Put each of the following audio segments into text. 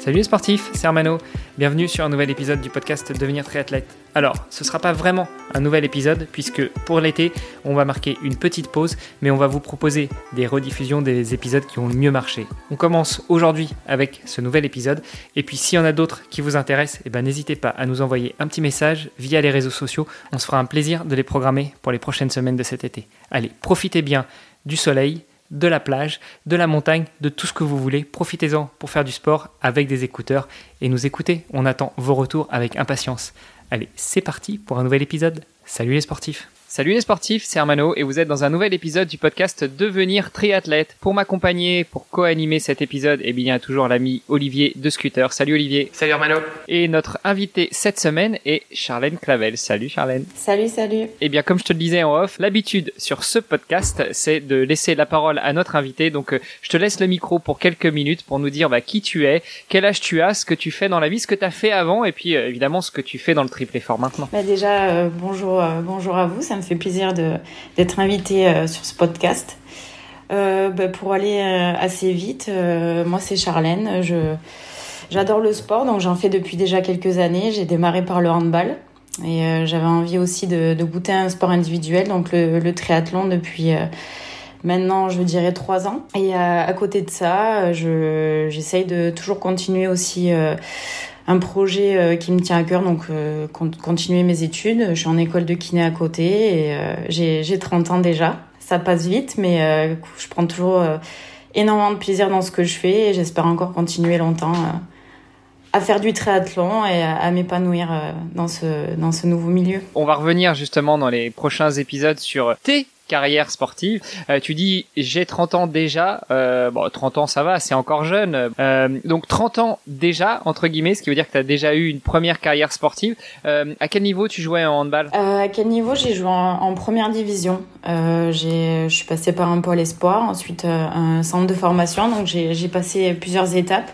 Salut les sportifs, c'est Armano. Bienvenue sur un nouvel épisode du podcast Devenir triathlète. Alors, ce ne sera pas vraiment un nouvel épisode puisque pour l'été, on va marquer une petite pause, mais on va vous proposer des rediffusions des épisodes qui ont le mieux marché. On commence aujourd'hui avec ce nouvel épisode et puis s'il y en a d'autres qui vous intéressent, eh ben, n'hésitez pas à nous envoyer un petit message via les réseaux sociaux. On se fera un plaisir de les programmer pour les prochaines semaines de cet été. Allez, profitez bien du soleil, de la plage, de la montagne, de tout ce que vous voulez. Profitez-en pour faire du sport avec des écouteurs et nous écouter. On attend vos retours avec impatience. Allez, c'est parti pour un nouvel épisode. Salut les sportifs Salut les sportifs, c'est Armano et vous êtes dans un nouvel épisode du podcast Devenir triathlète. Pour m'accompagner, pour co-animer cet épisode, eh bien, il y a toujours l'ami Olivier de Scooter. Salut Olivier. Salut Armano. Et notre invité cette semaine est Charlène Clavel. Salut Charlène. Salut, salut. Eh bien, comme je te le disais en off, l'habitude sur ce podcast, c'est de laisser la parole à notre invité. Donc, euh, je te laisse le micro pour quelques minutes pour nous dire bah, qui tu es, quel âge tu as, ce que tu fais dans la vie, ce que tu as fait avant et puis euh, évidemment ce que tu fais dans le triple effort maintenant. Bah déjà, euh, bonjour, euh, bonjour à vous. Ça me fait plaisir d'être invité euh, sur ce podcast. Euh, bah, pour aller euh, assez vite, moi c'est Charlène. Je, j'adore le sport, donc j'en fais depuis déjà quelques années. J'ai démarré par le handball et j'avais envie aussi de, goûter à un sport individuel, donc le, triathlon depuis maintenant, je dirais trois ans. Et euh, à côté de ça, je, j'essaye de toujours continuer aussi. Un projet euh, qui me tient à cœur, donc euh, con- continuer mes études. Je suis en école de kiné à côté et euh, j'ai j'ai 30 ans déjà. Ça passe vite, mais je prends toujours énormément de plaisir dans ce que je fais et j'espère encore continuer longtemps à faire du triathlon et à, m'épanouir dans, ce, dans ce nouveau milieu. On va revenir justement dans les prochains épisodes sur tes carrières sportives. Euh, tu dis j'ai 30 ans déjà. Euh, bon, 30 ans ça va, c'est encore jeune. Euh, donc 30 ans déjà entre guillemets, ce qui veut dire que tu as déjà eu une première carrière sportive. À quel niveau tu jouais en handball? À quel niveau j'ai joué en, première division? Je suis passée par un pôle espoir, ensuite un centre de formation, donc j'ai passé plusieurs étapes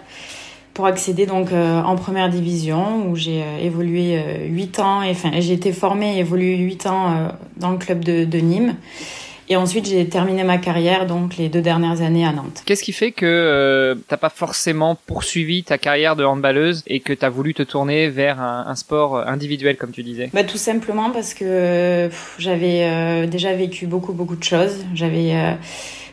pour accéder donc euh, en première division où j'ai euh, évolué euh, 8 ans, et enfin j'ai été formée et évolué 8 ans dans le club de, de Nîmes. Et ensuite j'ai terminé ma carrière donc les deux dernières années à Nantes. Qu'est-ce qui fait que euh, t'as pas forcément poursuivi ta carrière de handballeuse et que t'as voulu te tourner vers un, un sport individuel comme tu disais? Bah, tout simplement parce que j'avais euh, déjà vécu beaucoup, beaucoup de choses. J'avais euh,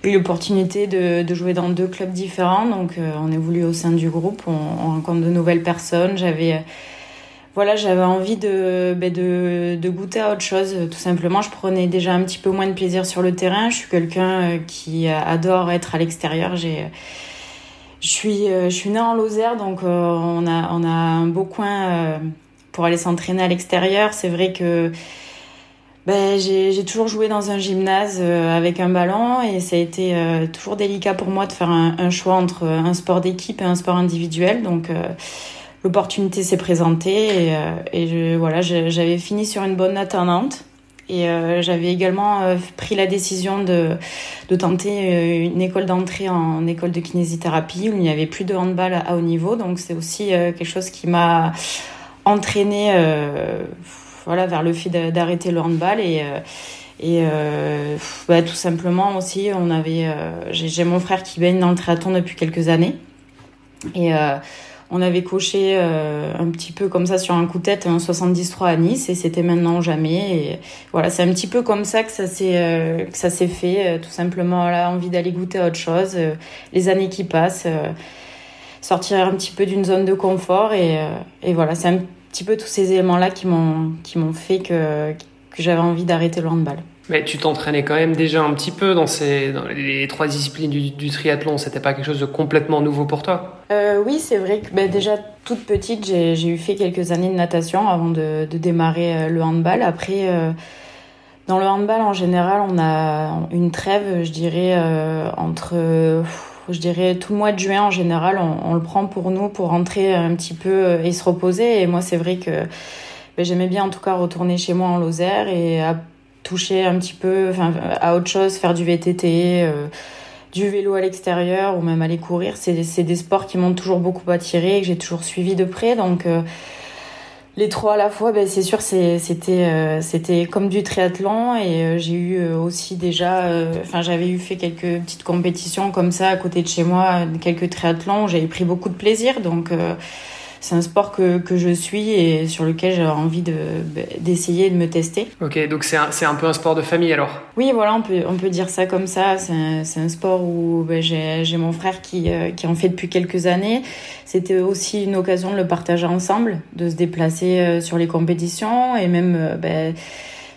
eu l'opportunité de, jouer dans deux clubs différents. Donc, euh, on évolue au sein du groupe, on, on rencontre de nouvelles personnes. J'avais. euh, voilà, j'avais envie de, ben, de, de goûter à autre chose. Tout simplement, je prenais déjà un petit peu moins de plaisir sur le terrain. Je suis quelqu'un euh, qui adore être à l'extérieur. J'ai, je suis, euh, je suis née en Lozère, donc on a, on a un beau coin pour aller s'entraîner à l'extérieur. C'est vrai que ben, j'ai toujours joué dans un gymnase euh, avec un ballon et ça a été euh, toujours délicat pour moi de faire un, choix entre un sport d'équipe et un sport individuel. Donc euh, l'opportunité s'est présentée et, euh, voilà, j'avais fini sur une bonne note à Nantes. Et euh, j'avais également euh, pris la décision de, tenter euh, une école d'entrée en école de kinésithérapie où il n'y avait plus de handball à haut niveau. Donc c'est aussi euh, quelque chose qui m'a entraîné euh, voilà, vers le fait d'a- d'arrêter le handball. Et, euh, euh, bah, tout simplement aussi, on avait, euh, j'ai mon frère qui baigne dans le triathlon depuis quelques années. Et on avait coché un petit peu comme ça sur un coup de tête un 73 à Nice et c'était maintenant jamais. Et voilà, c'est un petit peu comme ça que ça s'est ça s'est fait. tout simplement, là, envie d'aller goûter à autre chose. les années qui passent, sortir un petit peu d'une zone de confort et, et voilà, c'est un petit peu tous ces éléments-là qui m'ont qui m'ont fait que que j'avais envie d'arrêter le handball. Mais tu t'entraînais quand même déjà un petit peu dans, ces, dans les trois disciplines du, du triathlon. C'était pas quelque chose de complètement nouveau pour toi? Euh, oui, c'est vrai que ben, déjà toute petite, j'ai eu fait quelques années de natation avant de, de démarrer euh, le handball. Après, euh, dans le handball en général, on a une trêve, je dirais, euh, entre, je dirais, tout le mois de juin en général, on, le prend pour nous pour rentrer un petit peu euh, et se reposer. Et moi, c'est vrai que ben, j'aimais bien en tout cas retourner chez moi en Lozère et à toucher un petit peu à autre chose, faire du VTT, du vélo à l'extérieur ou même aller courir. C'est des sports qui m'ont toujours beaucoup attiré et que j'ai toujours suivi de près. Donc les trois à la fois, ben, c'est sûr, c'était euh, c'était comme du triathlon et euh, j'ai eu euh, aussi déjà, enfin j'avais eu fait quelques petites compétitions comme ça à côté de chez moi, quelques triathlons, j'avais pris beaucoup de plaisir, donc c'est un sport que, que je suis et sur lequel j'ai envie de, d'essayer de me tester. Ok, donc c'est un, c'est un peu un sport de famille alors? Oui, voilà, on peut, on peut dire ça comme ça. C'est un, sport où j'ai, j'ai mon frère qui, euh, qui en fait depuis quelques années. C'était aussi une occasion de le partager ensemble, de se déplacer euh, sur les compétitions et même euh, ben,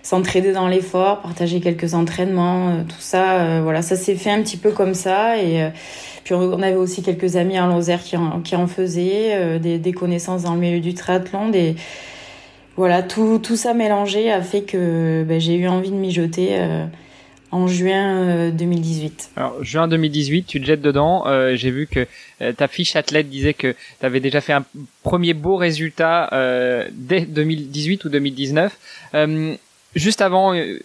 s'entraider dans l'effort, partager quelques entraînements, tout ça. voilà, ça s'est fait un petit peu comme ça et puis on avait aussi quelques amis en Lozère qui en, qui en faisaient, euh, des, des, connaissances dans le milieu du triathlon, des voilà, tout, tout ça mélangé a fait que ben, j'ai eu envie de m'y jeter euh, en juin 2018. Euh, Alors, juin 2018, tu te jettes dedans. j'ai vu que ta fiche athlète disait que tu avais déjà fait un premier beau résultat dès 2018 ou 2019. Juste avant, euh,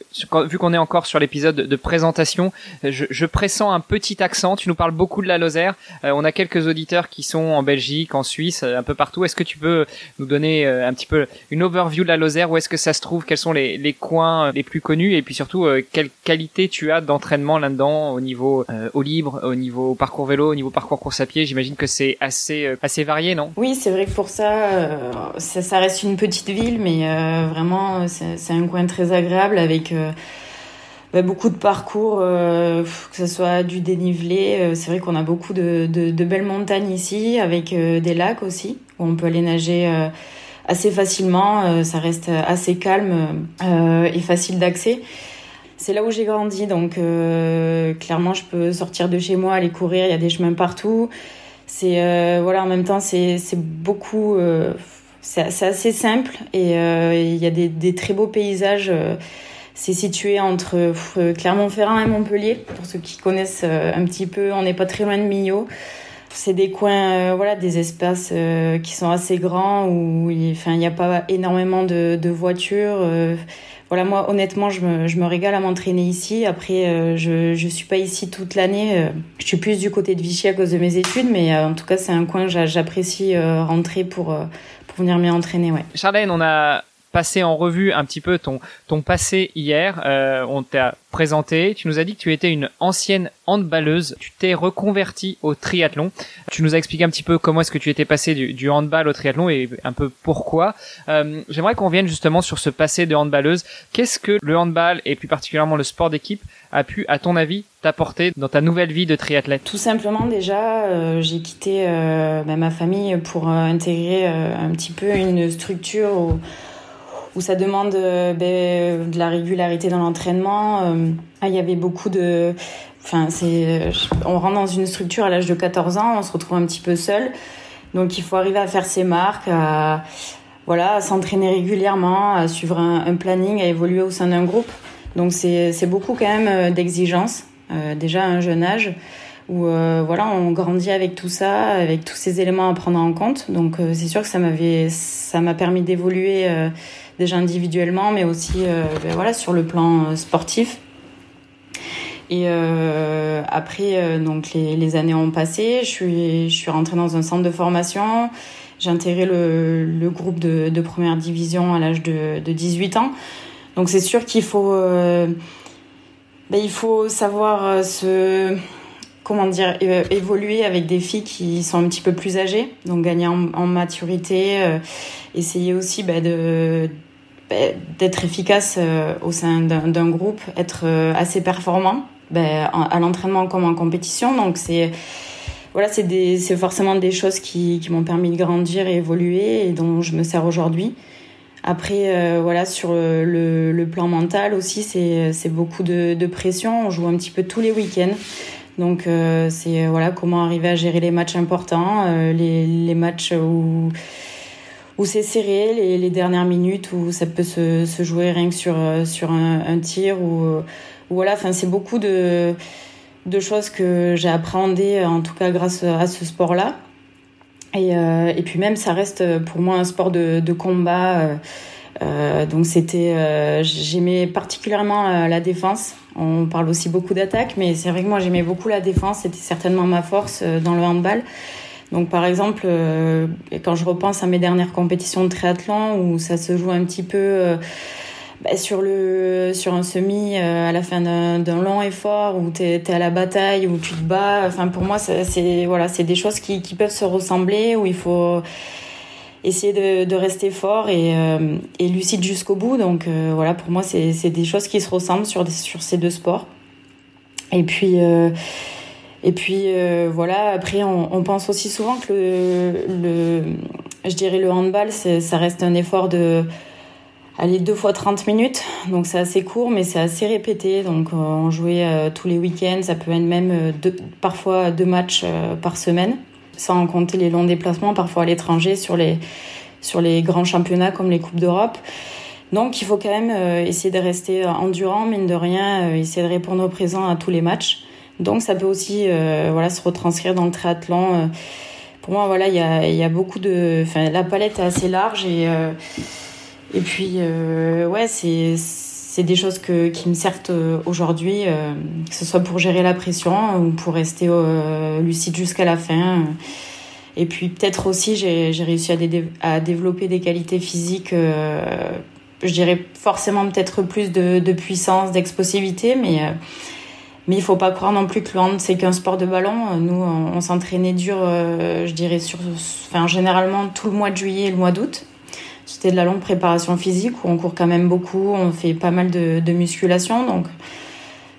vu qu'on est encore sur l'épisode de présentation, je, je, pressens un petit accent. Tu nous parles beaucoup de la Lozère. Euh, on a quelques auditeurs qui sont en Belgique, en Suisse, euh, un peu partout. Est-ce que tu peux nous donner un petit peu une overview de la Lozère? Où est-ce que ça se trouve? Quels sont les, les, coins les plus connus? Et puis surtout, quelle qualité tu as d'entraînement là-dedans au niveau au libre, au niveau parcours vélo, au niveau parcours course à pied? J'imagine que c'est assez assez varié, non? Oui, c'est vrai que pour ça, ça, ça, reste une petite ville, mais vraiment, c'est un coin très agréable avec euh, bah, beaucoup de parcours, euh, que ce soit du dénivelé. Euh, c'est vrai qu'on a beaucoup de, de, belles montagnes ici, avec des lacs aussi, où on peut aller nager assez facilement. ça reste assez calme et facile d'accès. C'est là où j'ai grandi, donc clairement je peux sortir de chez moi, aller courir, il y a des chemins partout. C'est voilà, en même temps c'est beaucoup c'est assez simple et euh, il y a des, très beaux paysages. Euh, c'est situé entre euh, Clermont-Ferrand et Montpellier. Pour ceux qui connaissent un petit peu, on n'est pas très loin de Millau. C'est des coins, voilà, des espaces qui sont assez grands où il n'y a pas énormément de, de voitures. voilà, moi, honnêtement, je me, je me régale à m'entraîner ici. Après, je ne suis pas ici toute l'année. je suis plus du côté de Vichy à cause de mes études, mais en tout cas, c'est un coin que j'apprécie rentrer pour pour venir m'y entraîner. Charlène, on a passé en revue un petit peu ton ton passé hier. Euh, on t'a présenté. Tu nous as dit que tu étais une ancienne handballeuse. Tu t'es reconvertie au triathlon. Tu nous as expliqué un petit peu comment est-ce que tu étais passé du, du, handball au triathlon et un peu pourquoi. Euh, J'aimerais qu'on vienne justement sur ce passé de handballeuse. Qu'est-ce que le handball et plus particulièrement le sport d'équipe a pu, à ton avis, t'apporter dans ta nouvelle vie de triathlète? Tout simplement, déjà, euh, j'ai quitté euh, bah, ma famille pour euh, intégrer un petit peu une structure où où ça demande ben, de la régularité dans l'entraînement. Ah, il y avait beaucoup de... Enfin, on rentre dans une structure à l'âge de 14 ans, on se retrouve un petit peu seul. Donc il faut arriver à faire ses marques, à, voilà, à s'entraîner régulièrement, à suivre un, planning, à évoluer au sein d'un groupe. Donc c'est, beaucoup quand même euh, d'exigence, déjà à un jeune âge, où voilà, on grandit avec tout ça, avec tous ces éléments à prendre en compte. Donc c'est sûr que ça m'avait, ça m'a permis d'évoluer déjà individuellement, mais aussi euh, ben voilà, sur le plan euh, sportif. Et euh, après, donc les, les, années ont passé, je suis, je suis rentrée dans un centre de formation, j'ai intégré le, le, groupe de, de, première division à l'âge de, de 18 ans. Donc c'est sûr qu'il faut, ben, il faut savoir se, comment dire, évoluer avec des filles qui sont un petit peu plus âgées, donc gagner en, maturité, essayer aussi ben, de ben, d'être efficace euh, au sein d'un groupe, être euh, assez performant à l'entraînement comme en compétition. Donc c'est voilà, c'est forcément des choses qui, qui m'ont permis de grandir et évoluer et dont je me sers aujourd'hui. Après, euh, voilà, sur le, le, plan mental aussi, c'est beaucoup de, de, pression. On joue un petit peu tous les week-ends. Donc, c'est voilà, comment arriver à gérer les matchs importants, les, les matchs où où c'est serré les, les, dernières minutes où ça peut se, se jouer rien que sur euh, sur un, un tir ou, voilà enfin c'est beaucoup de de choses que j'ai appréhendées en tout cas grâce à ce sport là et, euh, et puis même ça reste pour moi un sport de, de combat euh, donc c'était, j'aimais particulièrement la défense. On parle aussi beaucoup d'attaque, mais c'est vrai que moi j'aimais beaucoup la défense. C'était certainement ma force dans le handball. Donc par exemple, quand je repense à mes dernières compétitions de triathlon où ça se joue un petit peu bah, sur le sur un semi euh, à la fin d'un long effort où tu es, à la bataille où tu te bats enfin pour moi c'est voilà c'est des choses qui, qui peuvent se ressembler où il faut essayer de, de rester fort et, euh, et lucide jusqu'au bout. Donc euh, voilà pour moi c'est des choses qui se ressemblent sur sur ces deux sports. Et puis et puis voilà après on, on, pense aussi souvent que le, le je dirais le handball ça reste un effort de Allez, deux fois 30 minutes, donc c'est assez court, mais c'est assez répété. Donc euh, on jouait euh, tous les week-ends, ça peut être même euh, deux, parfois deux matchs par semaine, sans compter les longs déplacements, parfois à l'étranger sur les, sur les grands championnats comme les Coupes d'Europe. Donc il faut quand même essayer de rester endurant, mine de rien, essayer de répondre au présent à tous les matchs. Donc ça peut aussi voilà, se retranscrire dans le triathlon. pour moi, voilà, il y a, y a beaucoup de... Enfin, la palette est assez large et et puis, euh, ouais, c'est c'est des choses que, qui me servent euh, aujourd'hui, euh, que ce soit pour gérer la pression ou pour rester euh, lucide jusqu'à la fin. Et puis peut-être aussi, j'ai réussi à, à, développer des qualités physiques, euh, je dirais forcément peut-être plus de, de puissance, d'explosivité, mais, mais il faut pas croire non plus que le hand, c'est qu'un sport de ballon. Nous, on, on s'entraînait dur, je dirais, sur, enfin, généralement tout le mois de juillet et le mois d'août. C'était de la longue préparation physique où on court quand même beaucoup, on fait pas mal de, musculation. Donc,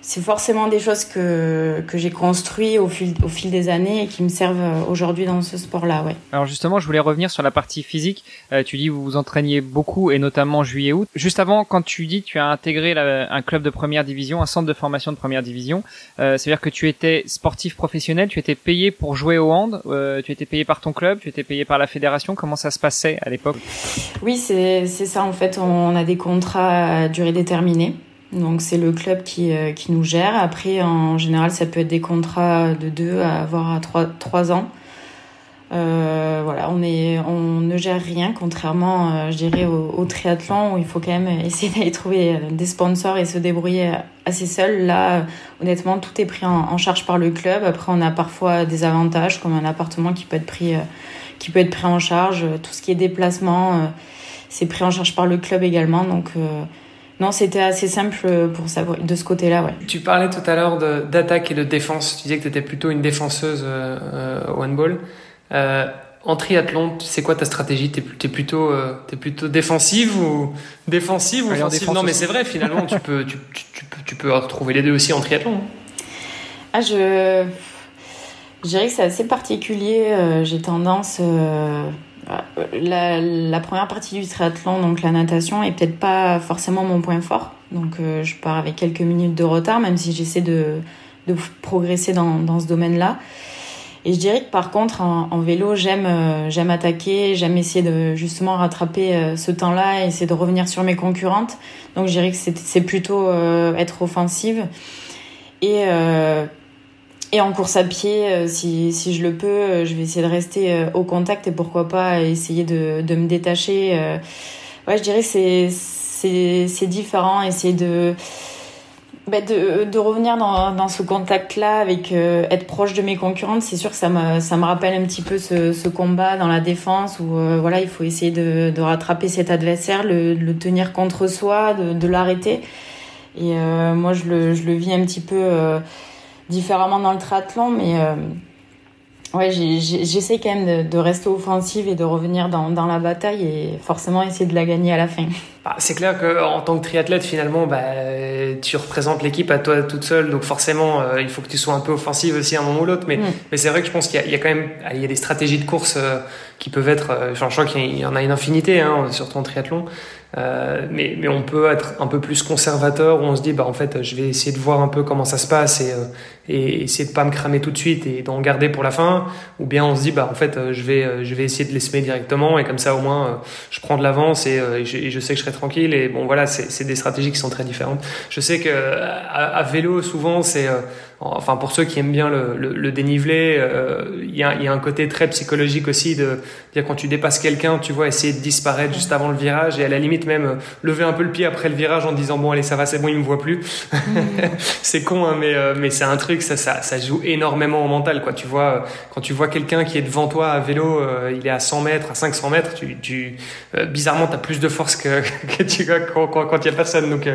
c'est forcément des choses que, que j'ai construit au fil, au fil des années et qui me servent euh, aujourd'hui dans ce sport-là. Ouais. Alors justement, je voulais revenir sur la partie physique. Euh, tu dis vous vous entraîniez beaucoup et notamment juillet-août. Juste avant, quand tu dis tu as intégré un club de première division, un centre de formation de première division, euh, c'est-à-dire que tu étais sportif professionnel, tu étais payé pour jouer au hand, euh, tu étais payé par ton club, tu étais payé par la fédération. Comment ça se passait à l'époque? Oui, c'est ça en fait. On a des contrats à durée déterminée. Donc c'est le club qui, euh, qui nous gère. Après, en général, ça peut être des contrats de deux à avoir à trois, trois ans. Euh, voilà, on, est, on ne gère rien, contrairement, euh, je dirais, au, triathlon où il faut quand même essayer d'aller trouver euh, des sponsors et se débrouiller assez seul. Là, honnêtement, tout est pris en, en, charge par le club. Après, on a parfois des avantages, comme un appartement qui peut être pris, qui peut être pris en charge. Tout ce qui est déplacement, c'est pris en charge par le club également. Donc, non, c'était assez simple pour savoir de ce côté-là, ouais. Tu parlais tout à l'heure d'attaque et de défense. Tu disais que tu étais plutôt une défenseuse euh, euh, au handball. Euh, en triathlon, c'est quoi ta stratégie? T'es es plutôt, euh, es plutôt défensive ou défensive ou offensive? Non, mais c'est vrai. Finalement, tu peux, tu, tu, tu, peux, tu peux retrouver les deux aussi en triathlon. Ah, je, je dirais que c'est assez particulier. Euh, j'ai tendance euh, la, première partie du triathlon, donc la natation, est peut-être pas forcément mon point fort. Donc euh, je pars avec quelques minutes de retard, même si j'essaie de, progresser dans, ce domaine-là. Et je dirais que par contre, en, vélo, j'aime euh, j'aime attaquer, j'aime essayer de justement rattraper euh, ce temps-là et essayer de revenir sur mes concurrentes. Donc je dirais que c'est plutôt être offensive. Et en course à pied, euh, si, si je le peux, euh, je vais essayer de rester euh, au contact et pourquoi pas essayer de, de me détacher. Ouais, je dirais que c'est, c'est, différent, essayer de, bah de, de revenir dans, dans ce contact-là avec être proche de mes concurrentes. C'est sûr que ça me, ça me rappelle un petit peu ce, ce combat dans la défense où voilà, il faut essayer de, de rattraper cet adversaire, le, le tenir contre soi, de, de l'arrêter. Et moi, je le, je le vis un petit peu différemment dans le triathlon, mais euh, ouais, j'essaie quand même de, rester offensive et de revenir dans, dans, la bataille et forcément essayer de la gagner à la fin. Bah, c'est clair qu'en tant que triathlète, finalement, bah, tu représentes l'équipe à toi toute seule, donc forcément, euh, il faut que tu sois un peu offensive aussi à un moment ou l'autre. Mais, mm. mais c'est vrai que je pense qu'il y, y, a quand même il y a des stratégies de course euh, qui peuvent être, enfin, je crois qu'il y en a une infinité, hein, surtout en triathlon. Euh, mais, mais on peut être un peu plus conservateur où on se dit bah en fait je vais essayer de voir un peu comment ça se passe et, euh, et essayer de pas me cramer tout de suite et d'en garder pour la fin ou bien on se dit bah en fait euh, je vais je vais essayer de les semer directement et comme ça au moins je prends de l'avance et, et, je, sais que je serai tranquille et bon voilà c'est des stratégies qui sont très différentes. Je sais que à, vélo souvent c'est enfin pour ceux qui aiment bien le, le, dénivelé, il y, a, y, a, un côté très psychologique aussi de dire quand tu dépasses quelqu'un, tu vois, essayer de disparaître juste avant le virage et à la limite même lever un peu le pied après le virage en disant bon allez ça va c'est bon il me voit plus. C'est con hein, mais mais c'est un truc ça, ça ça joue énormément au mental quoi. Tu vois quand tu vois quelqu'un qui est devant toi à vélo, il est à 100 mètres, à 500 mètres, tu, tu bizarrement tu as plus de force que, tu quand, quand, il y a personne donc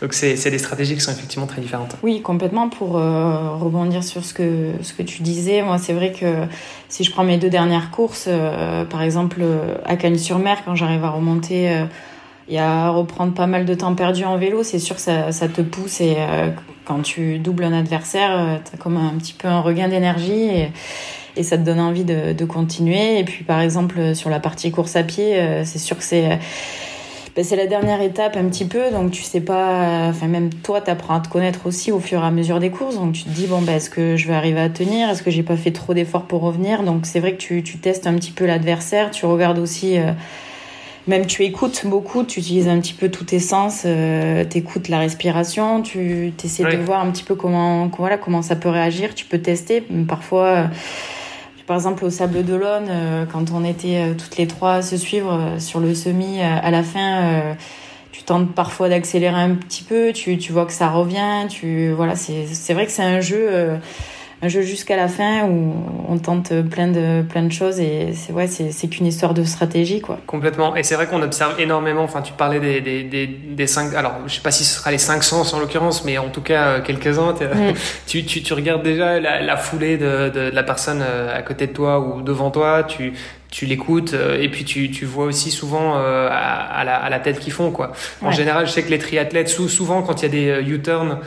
donc c'est c'est des stratégies qui sont effectivement très différentes. Oui complètement pour rebondir sur ce que, ce que tu disais, moi c'est vrai que si je prends mes deux dernières courses, euh, par exemple euh, à Cagnes-sur-Mer, quand j'arrive à remonter euh, et à reprendre pas mal de temps perdu en vélo, c'est sûr que ça, te pousse et quand tu doubles un adversaire, tu as comme un petit peu un regain d'énergie et, ça te donne envie de, continuer. Et puis par exemple sur la partie course à pied, c'est sûr que c'est ben, c'est la dernière étape un petit peu, donc tu sais pas, enfin même toi, tu apprends à te connaître aussi au fur et à mesure des courses, donc tu te dis bon ben est-ce que je vais arriver à tenir, est-ce que j'ai pas fait trop d'efforts pour revenir, donc c'est vrai que tu, tu testes un petit peu l'adversaire, tu regardes aussi. Euh, même tu écoutes beaucoup, tu utilises un petit peu tous tes sens, euh, tu écoutes la respiration, tu essaies de voir un petit peu comment, voilà, comment ça peut réagir, tu peux tester. Parfois, par exemple, au Sable d'Olonne, euh, quand on était euh, toutes les trois à se suivre euh, sur le semi, à la fin, tu tentes parfois d'accélérer un petit peu, tu, tu vois que ça revient, tu voilà, c'est vrai que c'est un jeu un jeu jusqu'à la fin où on tente plein de plein de choses et c'est ouais c'est qu'une histoire de stratégie quoi. Complètement et c'est vrai qu'on observe énormément. Enfin tu parlais des, des, des, des, cinq alors je sais pas si ce sera les cinq sens en l'occurrence mais en tout cas euh, quelques uns. Mm. Tu, tu, tu regardes déjà la, la foulée de, de, de, la personne euh, à côté de toi ou devant toi. Tu tu l'écoutes euh, et puis tu, tu vois aussi souvent euh, à, la, à, la, tête qu'ils font quoi. En général, je sais que les triathlètes souvent quand il y a des euh, U-turns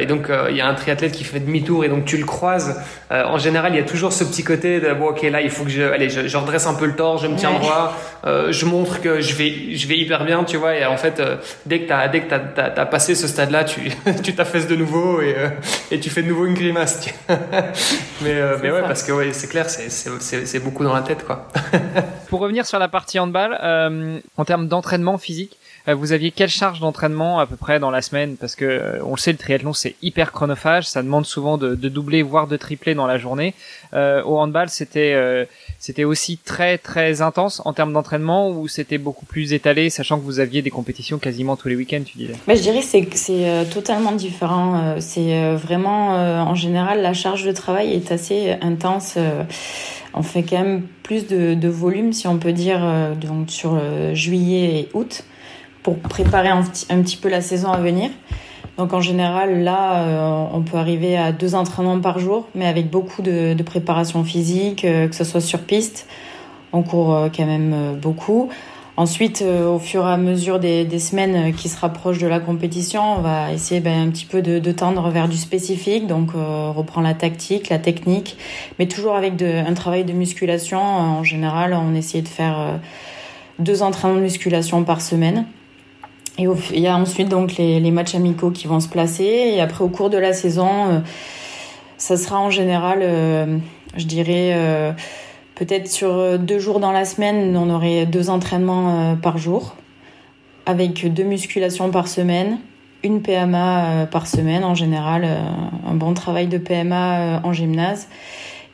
et donc il y a un triathlète qui fait demi-tour et donc tu le croises, en général il y a toujours ce petit côté de bon ok là il faut que je allez je, je redresse un peu le torse, je me tiens droit, je montre que je vais je vais hyper bien tu vois et en fait dès que t'as dès que t'as as, as, passé ce stade là tu tu t'affaisses de nouveau et et tu fais de nouveau une grimace. mais mais ouais parce que ouais c'est clair c'est c'est beaucoup dans la tête quoi. Pour revenir sur la partie handball, euh, en termes d'entraînement physique, euh, vous aviez quelle charge d'entraînement à peu près dans la semaine? Parce que euh, on le sait, le triathlon c'est hyper chronophage, ça demande souvent de, de, doubler voire de tripler dans la journée. Euh, au handball, c'était euh, c'était aussi très très intense en termes d'entraînement ou c'était beaucoup plus étalé, sachant que vous aviez des compétitions quasiment tous les week-ends, tu disais? Bah, Je dirais c'est c'est totalement différent. C'est vraiment en général la charge de travail est assez intense on fait quand même plus de, volume, si on peut dire, euh, donc sur euh, juillet et août, pour préparer un, petit peu la saison à venir. Donc en général, là, euh, on peut arriver à deux entraînements par jour, mais avec beaucoup de, préparation physique, que ce soit sur piste. On court quand même beaucoup. Ensuite, euh, au fur et à mesure des, semaines qui se rapprochent de la compétition, on va essayer ben, un petit peu de, tendre vers du spécifique, donc euh, reprend la tactique, la technique, mais toujours avec un travail de musculation. En général, on essaie de faire euh, deux entraînements de musculation par semaine. Et il y a ensuite donc les, les, matchs amicaux qui vont se placer. Et après, au cours de la saison, euh, ça sera en général, je dirais Peut-être sur euh, deux jours dans la semaine, on aurait deux entraînements euh, par jour, avec deux musculations par semaine, une PMA euh, par semaine en général, un bon travail de PMA en gymnase.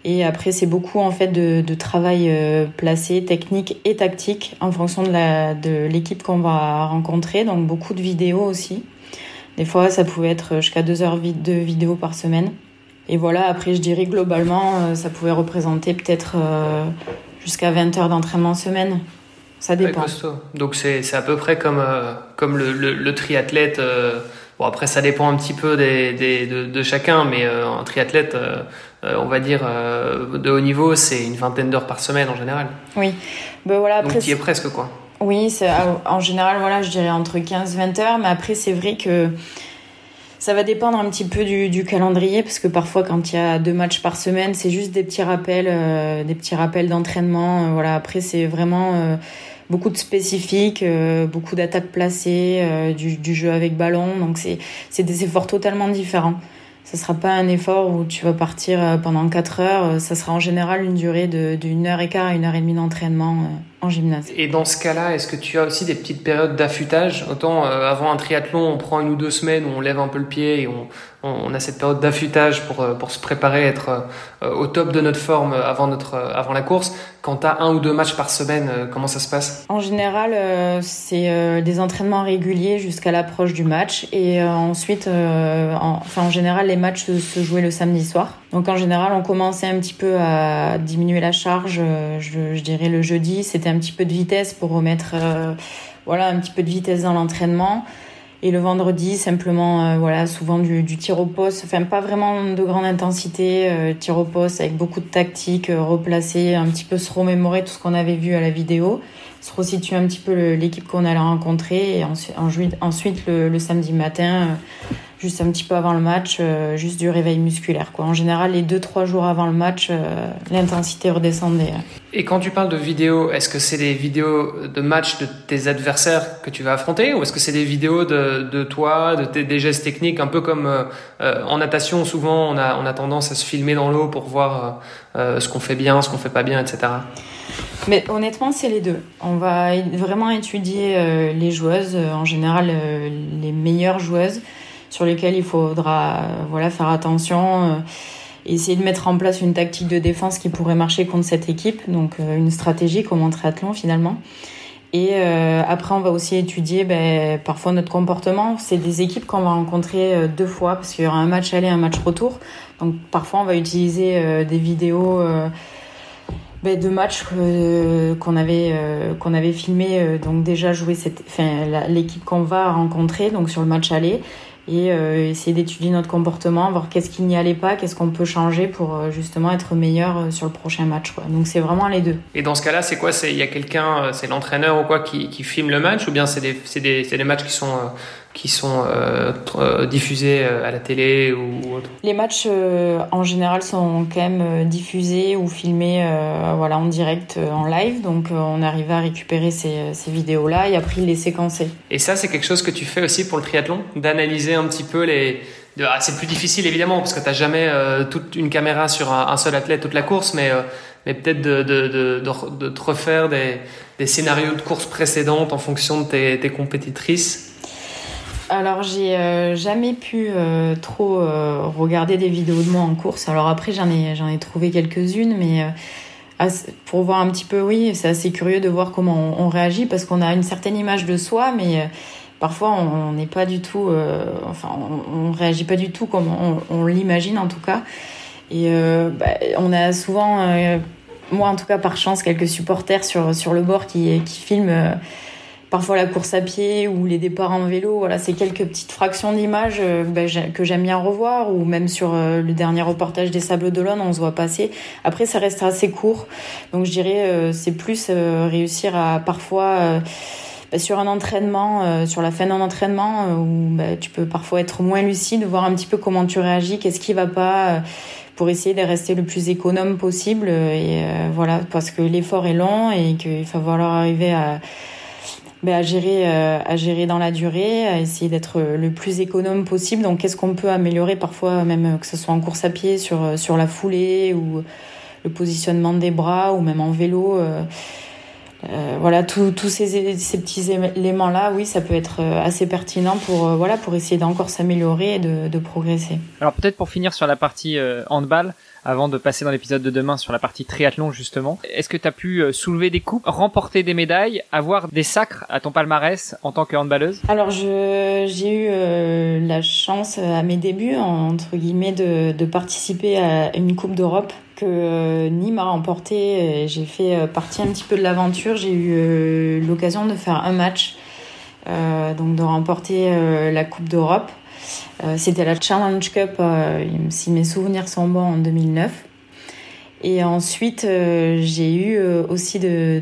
Et après, c'est beaucoup en fait de, travail placé, technique et tactique en fonction de l'équipe qu'on va rencontrer. Donc beaucoup de vidéos aussi. Des fois, ça pouvait être jusqu'à deux heures de vidéos par semaine. Et voilà, après, je dirais globalement, euh, ça pouvait représenter peut-être euh, jusqu'à 20 heures d'entraînement semaine. Ça dépend. Donc c'est à peu près comme, euh, comme le, le, triathlète. Bon, après, ça dépend un petit peu des, des de, de, chacun, mais un triathlète, on va dire, de haut niveau, c'est une vingtaine d'heures par semaine en général. Oui. Ben voilà, après, Donc tu y es presque, quoi. Oui, en général, voilà, je dirais entre 15 20 heures, mais après, c'est vrai que ça va dépendre un petit peu du, du, calendrier parce que parfois quand il y a deux matchs par semaine, c'est juste des petits rappels, euh, des petits rappels d'entraînement. Euh, voilà, après c'est vraiment euh, beaucoup de spécifiques, beaucoup d'attaques placées, du, du, jeu avec ballon. Donc c'est des efforts totalement différents. Ça sera pas un effort où tu vas partir pendant quatre heures. Ça sera en général une durée de d'une heure et quart à une heure et demie d'entraînement en gymnase. Et dans ce cas-là, est-ce que tu as aussi des petites périodes d'affûtage? Autant avant un triathlon, on prend une ou deux semaines où on lève un peu le pied et on, on a cette période d'affûtage pour, pour se préparer, être au top de notre forme avant, notre, avant la course. Quand tu as un ou deux matchs par semaine, comment ça se passe? En général, c'est des entraînements réguliers jusqu'à l'approche du match. Et ensuite, en, enfin, en général, les matchs se, se jouaient le samedi soir. Donc en général, on commençait un petit peu à diminuer la charge, je, je dirais le jeudi. C'était un petit peu de vitesse pour remettre voilà, un petit peu de vitesse dans l'entraînement. Et le vendredi, simplement, euh, voilà, souvent du, du, tir au poste, enfin pas vraiment de grande intensité, euh, tir au poste avec beaucoup de tactique, euh, replacer, un petit peu se remémorer tout ce qu'on avait vu à la vidéo, se resituer un petit peu l'équipe qu'on allait rencontrer et ensuite, ensuite le samedi matin, juste un petit peu avant le match, euh, juste du réveil musculaire. Quoi. En général, les 2-3 jours avant le match, euh, l'intensité redescendait. Et quand tu parles de vidéos, est-ce que c'est des vidéos de match de tes adversaires que tu vas affronter ou est-ce que c'est des vidéos de, de toi, de tes, des gestes techniques, un peu comme euh, en natation, souvent on a, on a tendance à se filmer dans l'eau pour voir ce qu'on fait bien, ce qu'on fait pas bien, etc. Mais honnêtement, c'est les deux. On va vraiment étudier les joueuses, en général les meilleures joueuses sur lesquels il faudra euh, voilà faire attention euh, essayer de mettre en place une tactique de défense qui pourrait marcher contre cette équipe, donc euh, une stratégie comme en triathlon finalement. Et après, on va aussi étudier ben, parfois notre comportement. C'est des équipes qu'on va rencontrer deux fois parce qu'il y aura un match aller, un match retour. Donc parfois, on va utiliser des vidéos ben, de matchs qu'on avait qu'on avait filmé. donc déjà enfin, l'équipe qu'on va rencontrer donc sur le match aller et euh, essayer d'étudier notre comportement, voir qu'est-ce qui n'y allait pas, qu'est-ce qu'on peut changer pour euh, justement être meilleur euh, sur le prochain match. Quoi. Donc c'est vraiment les deux. Et dans ce cas-là, c'est quoi? Il y a quelqu'un, c'est l'entraîneur ou quoi qui, qui filme le match? Ou bien c'est des, des, des, matchs qui sont qui sont euh, euh, diffusés à la télé ou autre? Les matchs en général sont quand même diffusés ou filmés voilà, en direct, en live. Donc on arrive à récupérer ces, ces vidéos-là et après les séquencer. Et ça, c'est quelque chose que tu fais aussi pour le triathlon? D'analyser un petit peu les... Ah, c'est plus difficile évidemment parce que tu n'as jamais toute une caméra sur un, seul athlète toute la course, mais, mais peut-être de, de, de, te refaire des, des scénarios de course précédentes en fonction de tes, compétitrices alors j'ai euh, jamais pu euh, trop euh, regarder des vidéos de moi en course. Alors après j'en ai j'en ai trouvé quelques-unes, mais pour voir un petit peu, oui, c'est assez curieux de voir comment on, réagit parce qu'on a une certaine image de soi, mais parfois on n'est pas du tout, enfin on, on, réagit pas du tout comme on, l'imagine en tout cas. Et bah, on a souvent, moi en tout cas par chance, quelques supporters sur sur le bord qui qui filment parfois la course à pied ou les départs en vélo. Voilà, c'est quelques petites fractions d'images euh, ben, que j'aime bien revoir ou même sur euh, le dernier reportage des Sables d'Olonne, on se voit passer. Après, ça reste assez court, donc je dirais euh, c'est plus réussir à parfois ben, sur un entraînement, sur la fin d'un entraînement, où ben, tu peux parfois être moins lucide, voir un petit peu comment tu réagis, qu'est-ce qui va pas, pour essayer de rester le plus économe possible. Et voilà, parce que l'effort est long et qu'il va falloir arriver à ben, à gérer euh, à gérer dans la durée, à essayer d'être le plus économe possible. Donc qu'est-ce qu'on peut améliorer parfois même que ce soit en course à pied sur sur la foulée ou le positionnement des bras ou même en vélo euh, euh, voilà, tous ces, ces, petits éléments-là, oui, ça peut être assez pertinent pour, voilà, pour essayer d'encore s'améliorer et de, de, progresser. Alors peut-être pour finir sur la partie handball, avant de passer dans l'épisode de demain sur la partie triathlon justement. Est-ce que tu as pu euh, soulever des coupes, remporter des médailles, avoir des sacres à ton palmarès en tant que handballeuse? Alors j'ai eu euh, la chance euh, à mes débuts entre guillemets de, de participer à une coupe d'Europe que Nîmes a remporté. J'ai fait partie un petit peu de l'aventure. J'ai eu l'occasion de faire un match, donc de remporter la coupe d'Europe. Euh, c'était la Challenge Cup, euh, si mes souvenirs sont bons, en 2009. Et ensuite, euh, j'ai eu aussi de,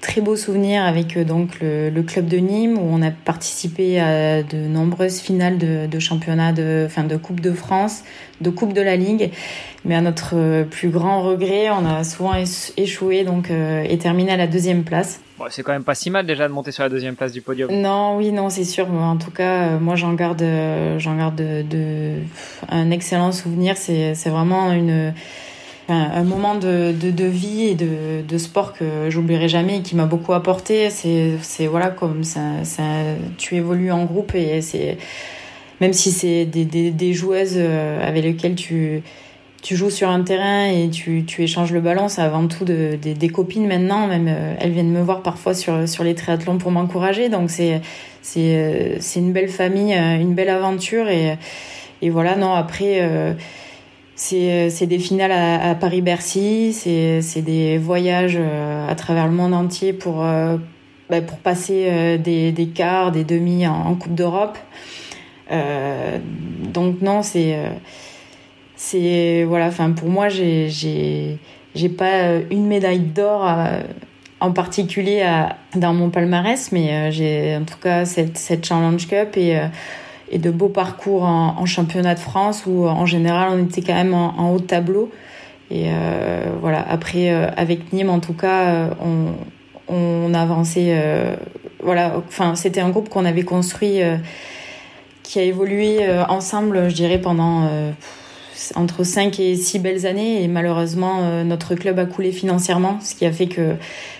très beaux souvenirs avec donc le, club de Nîmes où on a participé à de nombreuses finales de, de championnat de enfin de coupe de France de coupe de la ligue mais à notre plus grand regret on a souvent échoué donc et terminé à la deuxième place c'est quand même pas si mal déjà de monter sur la deuxième place du podium. Non, oui, non, c'est sûr. En tout cas, euh, moi, j'en garde, euh, j'en garde de, un excellent souvenir. C'est, c'est vraiment une, un moment de, de, vie et de, de sport que j'oublierai jamais et qui m'a beaucoup apporté. C'est voilà comme ça, ça, tu évolues en groupe et c'est même si c'est des, des, des, joueuses euh, avec lesquelles tu tu joues sur un terrain et tu, tu échanges le ballon, c'est avant tout de, des copines maintenant. Même euh, elles viennent me voir parfois sur, sur les triathlons pour m'encourager. Donc c'est c'est euh, une belle famille, une belle aventure et et voilà. Non après c'est c'est des finales à, Paris Bercy, c'est des voyages à travers le monde entier pour bah, pour passer des des quarts, des demi en, Coupe d'Europe. Euh, donc non, c'est euh, c'est voilà. Enfin pour moi, j'ai j'ai pas une médaille d'or euh, en particulier à, dans mon palmarès, mais j'ai en tout cas cette, cette Challenge Cup et, et de beaux parcours en, championnat de France où en général on était quand même en, haut de tableau. Et voilà, après avec Nîmes en tout cas, on, on avançait. voilà, enfin c'était un groupe qu'on avait construit qui a évolué euh, ensemble, je dirais, pendant euh, entre 5 et 6 belles années. Et malheureusement, euh, notre club a coulé financièrement, ce qui a fait que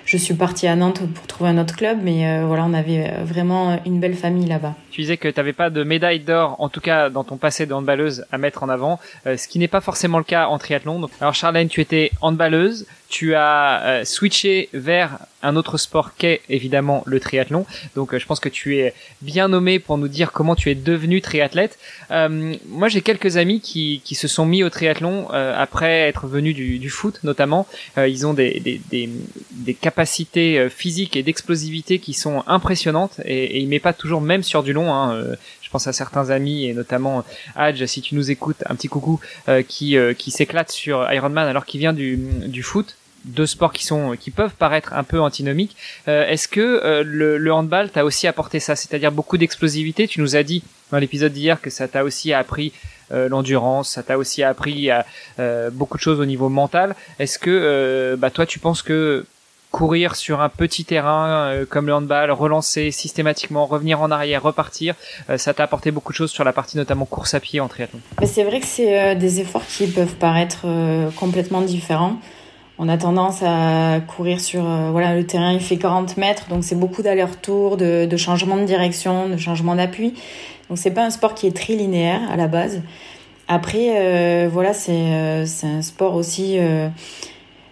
je suis partie à Nantes pour trouver un autre club. Mais voilà, on avait vraiment une belle famille là-bas. Tu disais que tu n'avais pas de médaille d'or, en tout cas dans ton passé de handballeuse, à mettre en avant, ce qui n'est pas forcément le cas en triathlon. Alors Charlène, tu étais handballeuse, tu as euh, switché vers un autre sport qu'est évidemment le triathlon. Donc euh, je pense que tu es bien nommé pour nous dire comment tu es devenu triathlète. Euh, moi j'ai quelques amis qui, qui se sont mis au triathlon après être venus du, du foot notamment. ils ont des, des, des, des capacités physiques et d'explosivité qui sont impressionnantes et, et ils mettent pas toujours même sur du long. Hein, je pense à certains amis et notamment Adj, si tu nous écoutes, un petit coucou, qui, qui s'éclate sur Ironman alors qu'il vient du, du foot deux sports qui sont qui peuvent paraître un peu antinomiques. Euh, est-ce que euh, le, handball t'a aussi apporté ça, c'est-à-dire beaucoup d'explosivité Tu nous as dit dans l'épisode d'hier que ça t'a aussi appris euh, l'endurance, ça t'a aussi appris beaucoup de choses au niveau mental. Est-ce que bah toi tu penses que courir sur un petit terrain comme le handball, relancer systématiquement, revenir en arrière, repartir, ça t'a apporté beaucoup de choses sur la partie notamment course à pied en triathlon. C'est vrai que c'est des efforts qui peuvent paraître complètement différents. On a tendance à courir sur euh, voilà le terrain il fait 40 mètres donc c'est beaucoup d'aller-retour de, de changement de direction de changement d'appui. Donc c'est pas un sport qui est très linéaire à la base. Après euh, voilà c'est euh, c'est un sport aussi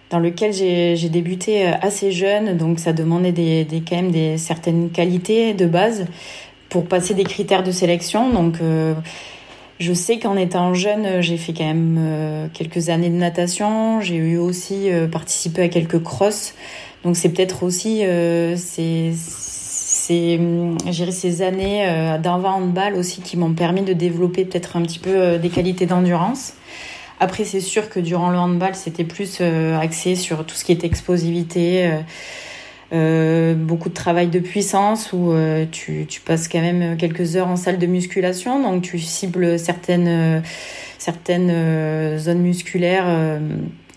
dans lequel j'ai débuté assez jeune donc ça demandait des, des quand même des certaines qualités de base pour passer des critères de sélection donc je sais qu'en étant jeune, j'ai fait quand même euh, quelques années de natation. J'ai eu aussi euh, participé à quelques crosses. Donc c'est peut-être aussi euh, ces, ces, ces années euh, d'avant handball aussi qui m'ont permis de développer peut-être un petit peu des qualités d'endurance. Après, c'est sûr que durant le handball, c'était plus axé sur tout ce qui est explosivité. Euh, beaucoup de travail de puissance où euh, tu, passes quand même quelques heures en salle de musculation, donc tu cibles certaines, euh, zones musculaires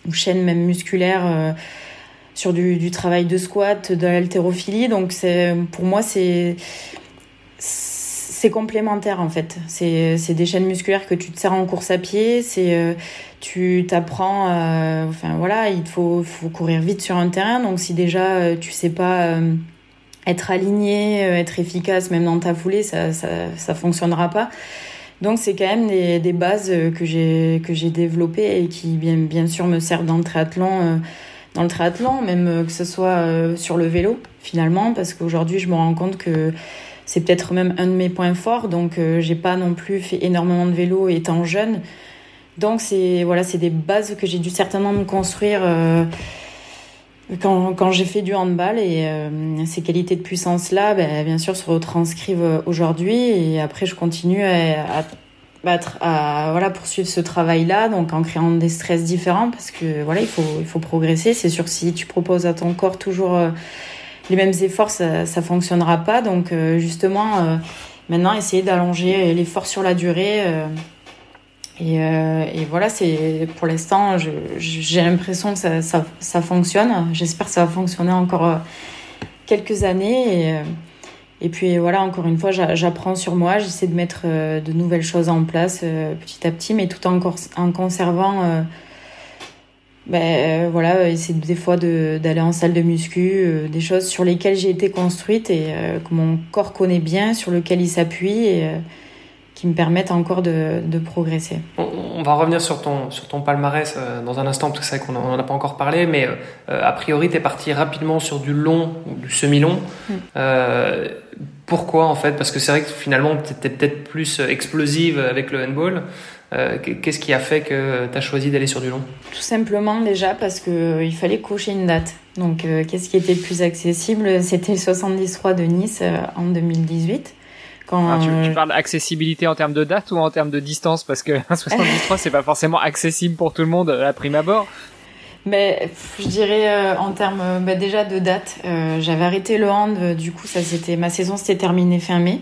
ou chaînes même musculaires sur du, du, travail de squat, de l'haltérophilie. Donc pour moi c'est c'est complémentaire en fait. C'est des chaînes musculaires que tu te sers en course à pied. C'est euh, tu t'apprends. Euh, enfin voilà, il faut, faut courir vite sur un terrain. Donc si déjà euh, tu sais pas être aligné, être efficace même dans ta foulée, ça ça, ça fonctionnera pas. Donc c'est quand même des, des bases que j'ai que j'ai développées et qui bien bien sûr me servent dans le triathlon. dans le triathlon, même que ce soit sur le vélo, finalement, parce qu'aujourd'hui, je me rends compte que c'est peut-être même un de mes points forts. Donc, euh, j'ai pas non plus fait énormément de vélo étant jeune. Donc, c'est voilà, c'est des bases que j'ai dû certainement me construire euh, quand, quand j'ai fait du handball. Et euh, ces qualités de puissance-là, ben, bien sûr, se retranscrivent aujourd'hui. Et après, je continue à, à voilà, poursuivre ce travail-là, donc en créant des stress différents, parce que voilà, il faut, il faut progresser. C'est sûr, si tu proposes à ton corps toujours les mêmes efforts, ça, ça fonctionnera pas. Donc euh, justement, euh, maintenant, essayer d'allonger l'effort sur la durée. Euh, et, voilà, pour l'instant, j'ai l'impression que ça, ça, ça fonctionne. J'espère que ça va fonctionner encore quelques années. Et, puis voilà, encore une fois, j'apprends sur moi, j'essaie de mettre de nouvelles choses en place petit à petit, mais tout en conservant ben voilà, c'est des fois d'aller en salle de muscu, des choses sur lesquelles j'ai été construite et que mon corps connaît bien, sur lequel il s'appuie et qui me permettent encore de, de progresser. On, va revenir sur ton, sur ton palmarès dans un instant, parce que c'est vrai qu'on n'en a pas encore parlé, mais a priori, tu es parti rapidement sur du long ou du semi-long. Mm. Pourquoi en fait? Parce que c'est vrai que finalement tu étais peut-être plus explosive avec le handball. Euh, qu'est-ce qui a fait que tu as choisi d'aller sur du long? Tout simplement déjà parce qu'il euh, fallait cocher une date. Donc euh, qu'est-ce qui était le plus accessible? C'était le 73 de Nice en 2018. Quand, ah, tu, parles d'accessibilité en termes de date ou en termes de distance? Parce que 73 c'est pas forcément accessible pour tout le monde à prime abord. Mais je dirais euh, en termes euh, bah, déjà de date, euh, j'avais arrêté le hand, du coup ça c'était ma saison s'était terminée fin mai.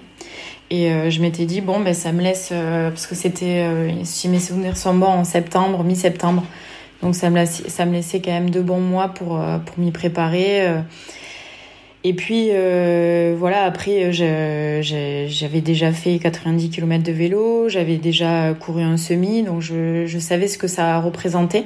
Et je m'étais dit bon ben ça me laisse parce que c'était si mes souvenirs sont bons en septembre, mi-septembre. Donc ça me laissait, ça me laissait quand même deux bons mois pour pour m'y préparer. Et puis voilà, après j'avais déjà fait 90 km de vélo, j'avais déjà couru un semi, donc je, je savais ce que ça représentait.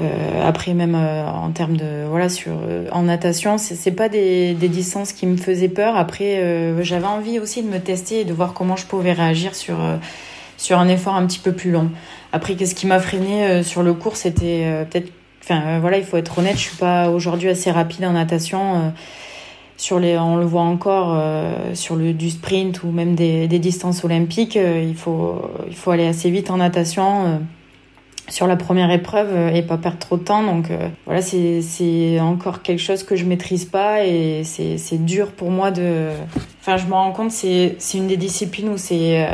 Euh, après même euh, en termes de voilà sur euh, en natation c'est pas des, des, distances qui me faisaient peur. Après j'avais envie aussi de me tester et de voir comment je pouvais réagir sur sur un effort un petit peu plus long. Après qu'est-ce qui m'a freiné sur le cours c'était peut-être enfin voilà il faut être honnête je suis pas aujourd'hui assez rapide en natation sur les on le voit encore sur le du sprint ou même des, des distances olympiques il faut il faut aller assez vite en natation sur la première épreuve euh, et pas perdre trop de temps. Donc euh, voilà, c'est encore quelque chose que je maîtrise pas et c'est dur pour moi de. Enfin, je me rends compte, c'est une des disciplines où c'est euh,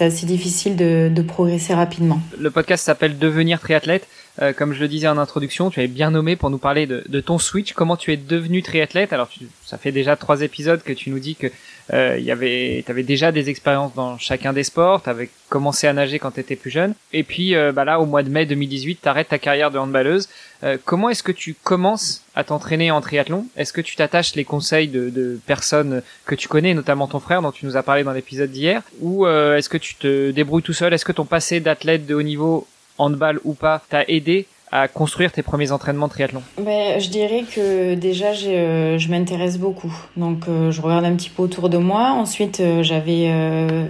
assez difficile de, de, progresser rapidement. Le podcast s'appelle Devenir triathlète. Euh, comme je le disais en introduction, tu avais bien nommé pour nous parler de, de ton switch, comment tu es devenu triathlète. Alors, ça fait déjà trois épisodes que tu nous dis que euh, y avait, tu avais déjà des expériences dans chacun des sports, tu avais commencé à nager quand tu étais plus jeune. Et puis euh, bah là, au mois de mai 2018, tu arrêtes ta carrière de handballeuse. Euh, comment est-ce que tu commences à t'entraîner en triathlon? Est-ce que tu t'attaches les conseils de, de, personnes que tu connais, notamment ton frère dont tu nous as parlé dans l'épisode d'hier? Ou est-ce que tu te débrouilles tout seul? Est-ce que ton passé d'athlète de haut niveau handball ou pas, t'a aidé à construire tes premiers entraînements de triathlon ben, Je dirais que déjà, euh, je m'intéresse beaucoup. Donc, euh, je regarde un petit peu autour de moi. Ensuite, euh, j'avais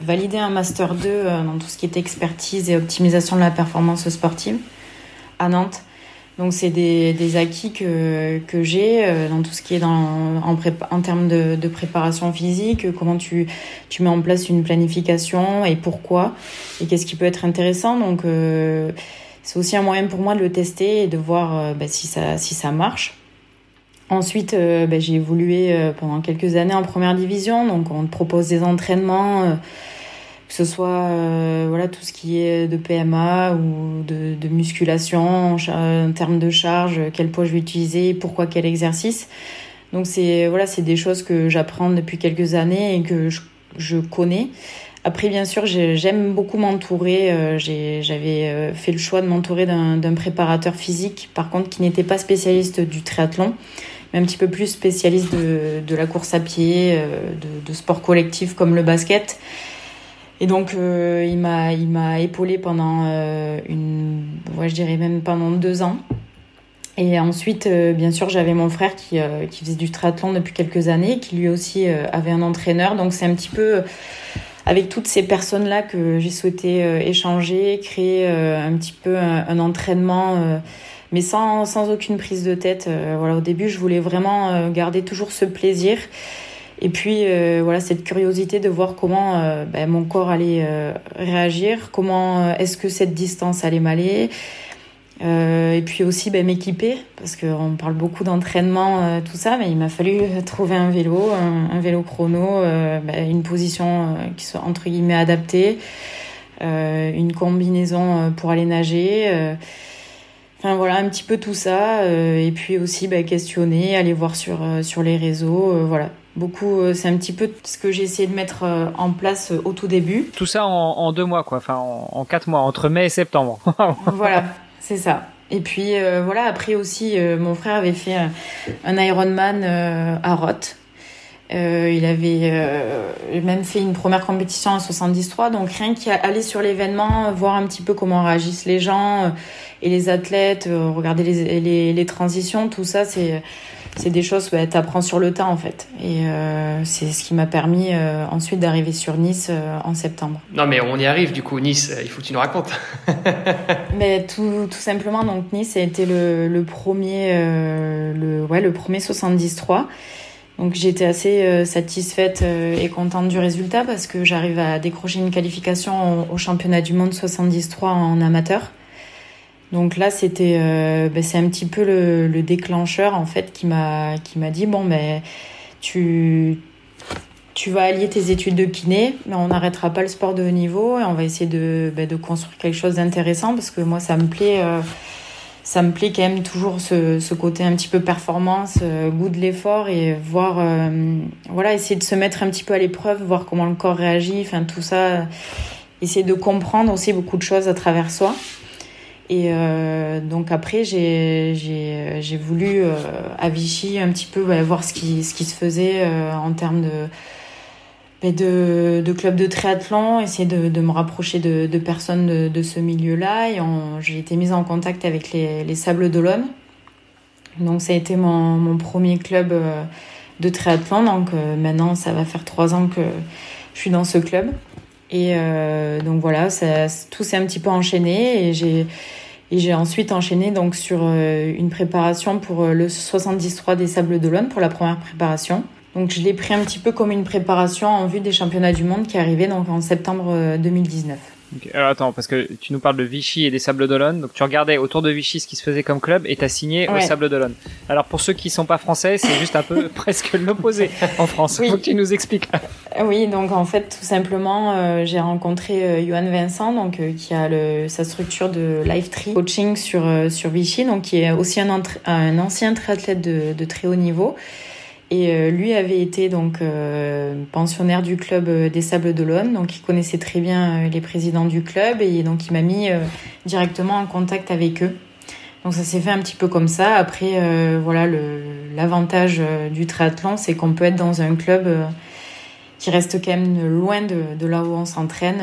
validé un Master 2 dans tout ce qui était expertise et optimisation de la performance sportive à Nantes. Donc, c'est des, acquis que, que j'ai dans tout ce qui est en, en termes de, de, préparation physique, comment tu, tu mets en place une planification et pourquoi, et qu'est-ce qui peut être intéressant. Donc, c'est aussi un moyen pour moi de le tester et de voir euh, bah, si, ça, si ça marche. Ensuite, euh, bah, j'ai évolué euh, pendant quelques années en première division, donc on te propose des entraînements, que ce soit voilà tout ce qui est de PMA ou de, de musculation en, termes de charge, quel poids je vais utiliser, pourquoi quel exercice. Donc c'est voilà, c'est des choses que j'apprends depuis quelques années et que je, je connais. Après, bien sûr, j'aime beaucoup m'entourer. Euh, j'avais euh, fait le choix de m'entourer d'un préparateur physique, par contre, qui n'était pas spécialiste du triathlon, mais un petit peu plus spécialiste de, la course à pied, euh, de, sport collectif comme le basket. Et donc, il m'a il m'a épaulé pendant une, ouais, je dirais même pendant deux ans. Et ensuite, bien sûr, j'avais mon frère qui, qui faisait du triathlon depuis quelques années, qui lui aussi avait un entraîneur. Donc, c'est un petit peu avec toutes ces personnes-là que j'ai souhaité euh, échanger, créer euh, un petit peu un, entraînement, euh, mais sans, sans aucune prise de tête. voilà, au début, je voulais vraiment garder toujours ce plaisir. Et puis voilà cette curiosité de voir comment ben, mon corps allait réagir, comment est-ce que cette distance allait m'aller, euh, et puis aussi ben, m'équiper, parce qu'on parle beaucoup d'entraînement, euh, tout ça, mais il m'a fallu trouver un vélo, un, vélo chrono, euh, ben, une position qui soit entre guillemets adaptée, une combinaison pour aller nager. Enfin voilà, un petit peu tout ça. et puis aussi questionner, aller voir sur, sur les réseaux. voilà, beaucoup. c'est un petit peu ce que j'ai essayé de mettre en place au tout début. Tout ça en, en deux mois, quoi. Enfin, en, en, quatre mois, entre mai et septembre. voilà, c'est ça. Et puis euh, voilà, après aussi, euh, mon frère avait fait un, Ironman euh, à Roth. Euh, il avait euh, même fait une première compétition en 73, donc rien qu'aller sur l'événement, voir un petit peu comment réagissent les gens euh, et les athlètes, regarder les, les, les, transitions, tout ça, c'est c'est des choses que tu apprends sur le tas en fait. Et c'est ce qui m'a permis ensuite d'arriver sur Nice en septembre. Non mais on y arrive du coup, Nice, il faut que tu nous racontes. mais tout, tout simplement, donc Nice a été le, le premier, le, ouais, le premier 73. Donc j'étais assez euh, satisfaite euh, et contente du résultat parce que j'arrive à décrocher une qualification au, championnat du monde 73 en amateur. Donc là c'était euh, ben, c'est un petit peu le, le, déclencheur en fait qui m'a qui m'a dit bon ben tu vas allier tes études de kiné, mais on n'arrêtera pas le sport de haut niveau et on va essayer de, de construire quelque chose d'intéressant parce que moi ça me plaît ça me plaît quand même toujours ce, ce côté un petit peu performance, euh, goût de l'effort et voir, euh, voilà, essayer de se mettre un petit peu à l'épreuve, voir comment le corps réagit, enfin tout ça, essayer de comprendre aussi beaucoup de choses à travers soi. Et euh, donc après, j'ai, voulu à Vichy un petit peu voir ce qui, ce qui se faisait en termes de de, de clubs de triathlon, essayer de, de me rapprocher de, de personnes de, de, ce milieu-là. Et j'ai été mise en contact avec les, les Sables d'Olonne. Donc ça a été mon, mon premier club euh, de triathlon. Donc euh, maintenant, ça va faire trois ans que je suis dans ce club. Et euh, donc voilà, ça, tout s'est un petit peu enchaîné et j'ai et j'ai ensuite enchaîné donc sur une préparation pour le 73 des Sables d'Olonne pour la première préparation. Donc je l'ai pris un petit peu comme une préparation en vue des championnats du monde qui arrivaient donc en septembre 2019. Euh, Alors attends, parce que tu nous parles de Vichy et des Sables d'Olonne, donc tu regardais autour de Vichy ce qui se faisait comme club et t'as signé au Sables d'Olonne. Alors pour ceux qui sont pas français, c'est juste un peu presque l'opposé en France. Oui. Faut que tu nous expliques. Euh, oui, donc en fait tout simplement, euh, j'ai rencontré euh, Johan Vincent, donc qui a le, sa structure de live tree coaching sur sur Vichy, donc qui est aussi un, un ancien triathlète de, de très haut niveau et euh, lui avait été donc euh, pensionnaire du club euh, des Sables d'Olonne, donc il connaissait très bien les présidents du club et donc il m'a mis directement en contact avec eux. Donc ça s'est fait un petit peu comme ça. Après, voilà, l'avantage du triathlon, c'est qu'on peut être dans un club qui reste quand même loin de, de là où on s'entraîne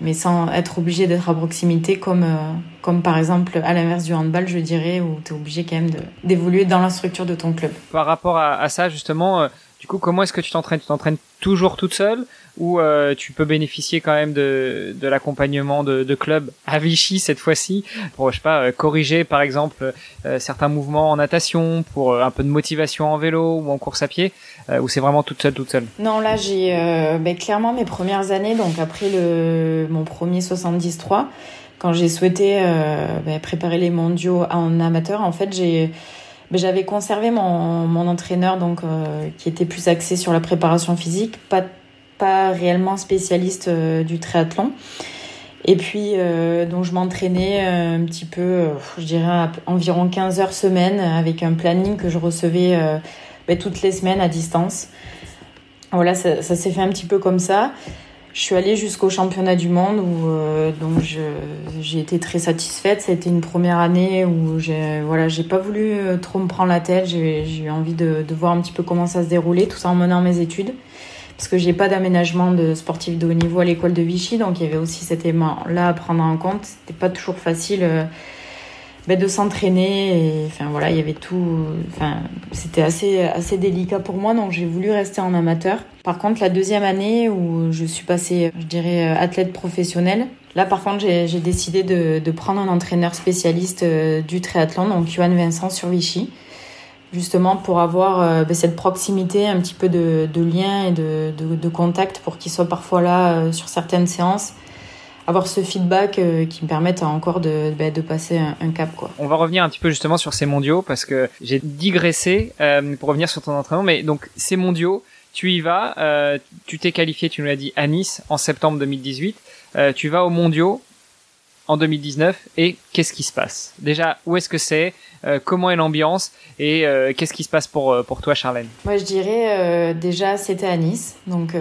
mais sans être obligé d'être à proximité, comme, euh, comme par exemple à l'inverse du handball, je dirais, où tu es obligé quand même d'évoluer dans la structure de ton club. Par rapport à, à ça, justement, euh, du coup, comment est-ce que tu t'entraînes? Tu t'entraînes toujours toute seule? Ou euh, tu peux bénéficier quand même de, de l'accompagnement de, de clubs à Vichy cette fois-ci pour je sais pas corriger par exemple certains mouvements en natation pour un peu de motivation en vélo ou en course à pied euh, ou c'est vraiment toute seule, toute seule? Non, là j'ai euh, ben, clairement mes premières années, donc après le mon premier 73, quand j'ai souhaité euh, ben, préparer les mondiaux en amateur, en fait j'ai ben, j'avais conservé mon, mon entraîneur donc euh, qui était plus axé sur la préparation physique, pas pas réellement spécialiste du triathlon. Et puis, euh, je m'entraînais un petit peu, je dirais environ 15 heures semaine, avec un planning que je recevais ben, toutes les semaines à distance. Voilà, ça, s'est fait un petit peu comme ça. Je suis allée jusqu'au championnat du monde où euh, donc j'ai été très satisfaite. Ça a été une première année où j'ai voilà j'ai pas voulu euh, trop me prendre la tête. J'ai eu envie de, de, voir un petit peu comment ça se déroulait, tout ça en menant mes études, parce que j'ai pas d'aménagement de sportif de haut niveau à l'école de Vichy, donc il y avait aussi cet élément là à prendre en compte. C'était pas toujours facile. Euh, ben, de s'entraîner. Enfin voilà, il y avait tout. Enfin, c'était assez assez délicat pour moi, donc j'ai voulu rester en amateur. Par contre, la deuxième année où je suis passée, je dirais athlète professionnel, là par contre j'ai décidé de, de, prendre un entraîneur spécialiste euh, du triathlon, donc Johan Vincent sur Vichy justement pour avoir euh, ben, cette proximité, un petit peu de, de lien et de, de, contact pour qu'il soit parfois là euh, sur certaines séances avoir ce feedback euh, qui me permette encore de, bah, de passer un, cap. Quoi. On va revenir un petit peu justement sur ces mondiaux parce que j'ai digressé pour revenir sur ton entraînement. Mais donc ces mondiaux, tu y vas, tu t'es qualifié, tu nous l'as dit, à Nice en septembre 2018. Euh, tu vas aux mondiaux en 2019 et qu'est-ce qui se passe? Déjà, où est-ce que c'est? Euh, Comment est l'ambiance? Et euh, qu'est-ce qui se passe pour, pour toi, Charlène? Moi, je dirais déjà, c'était à Nice. Donc,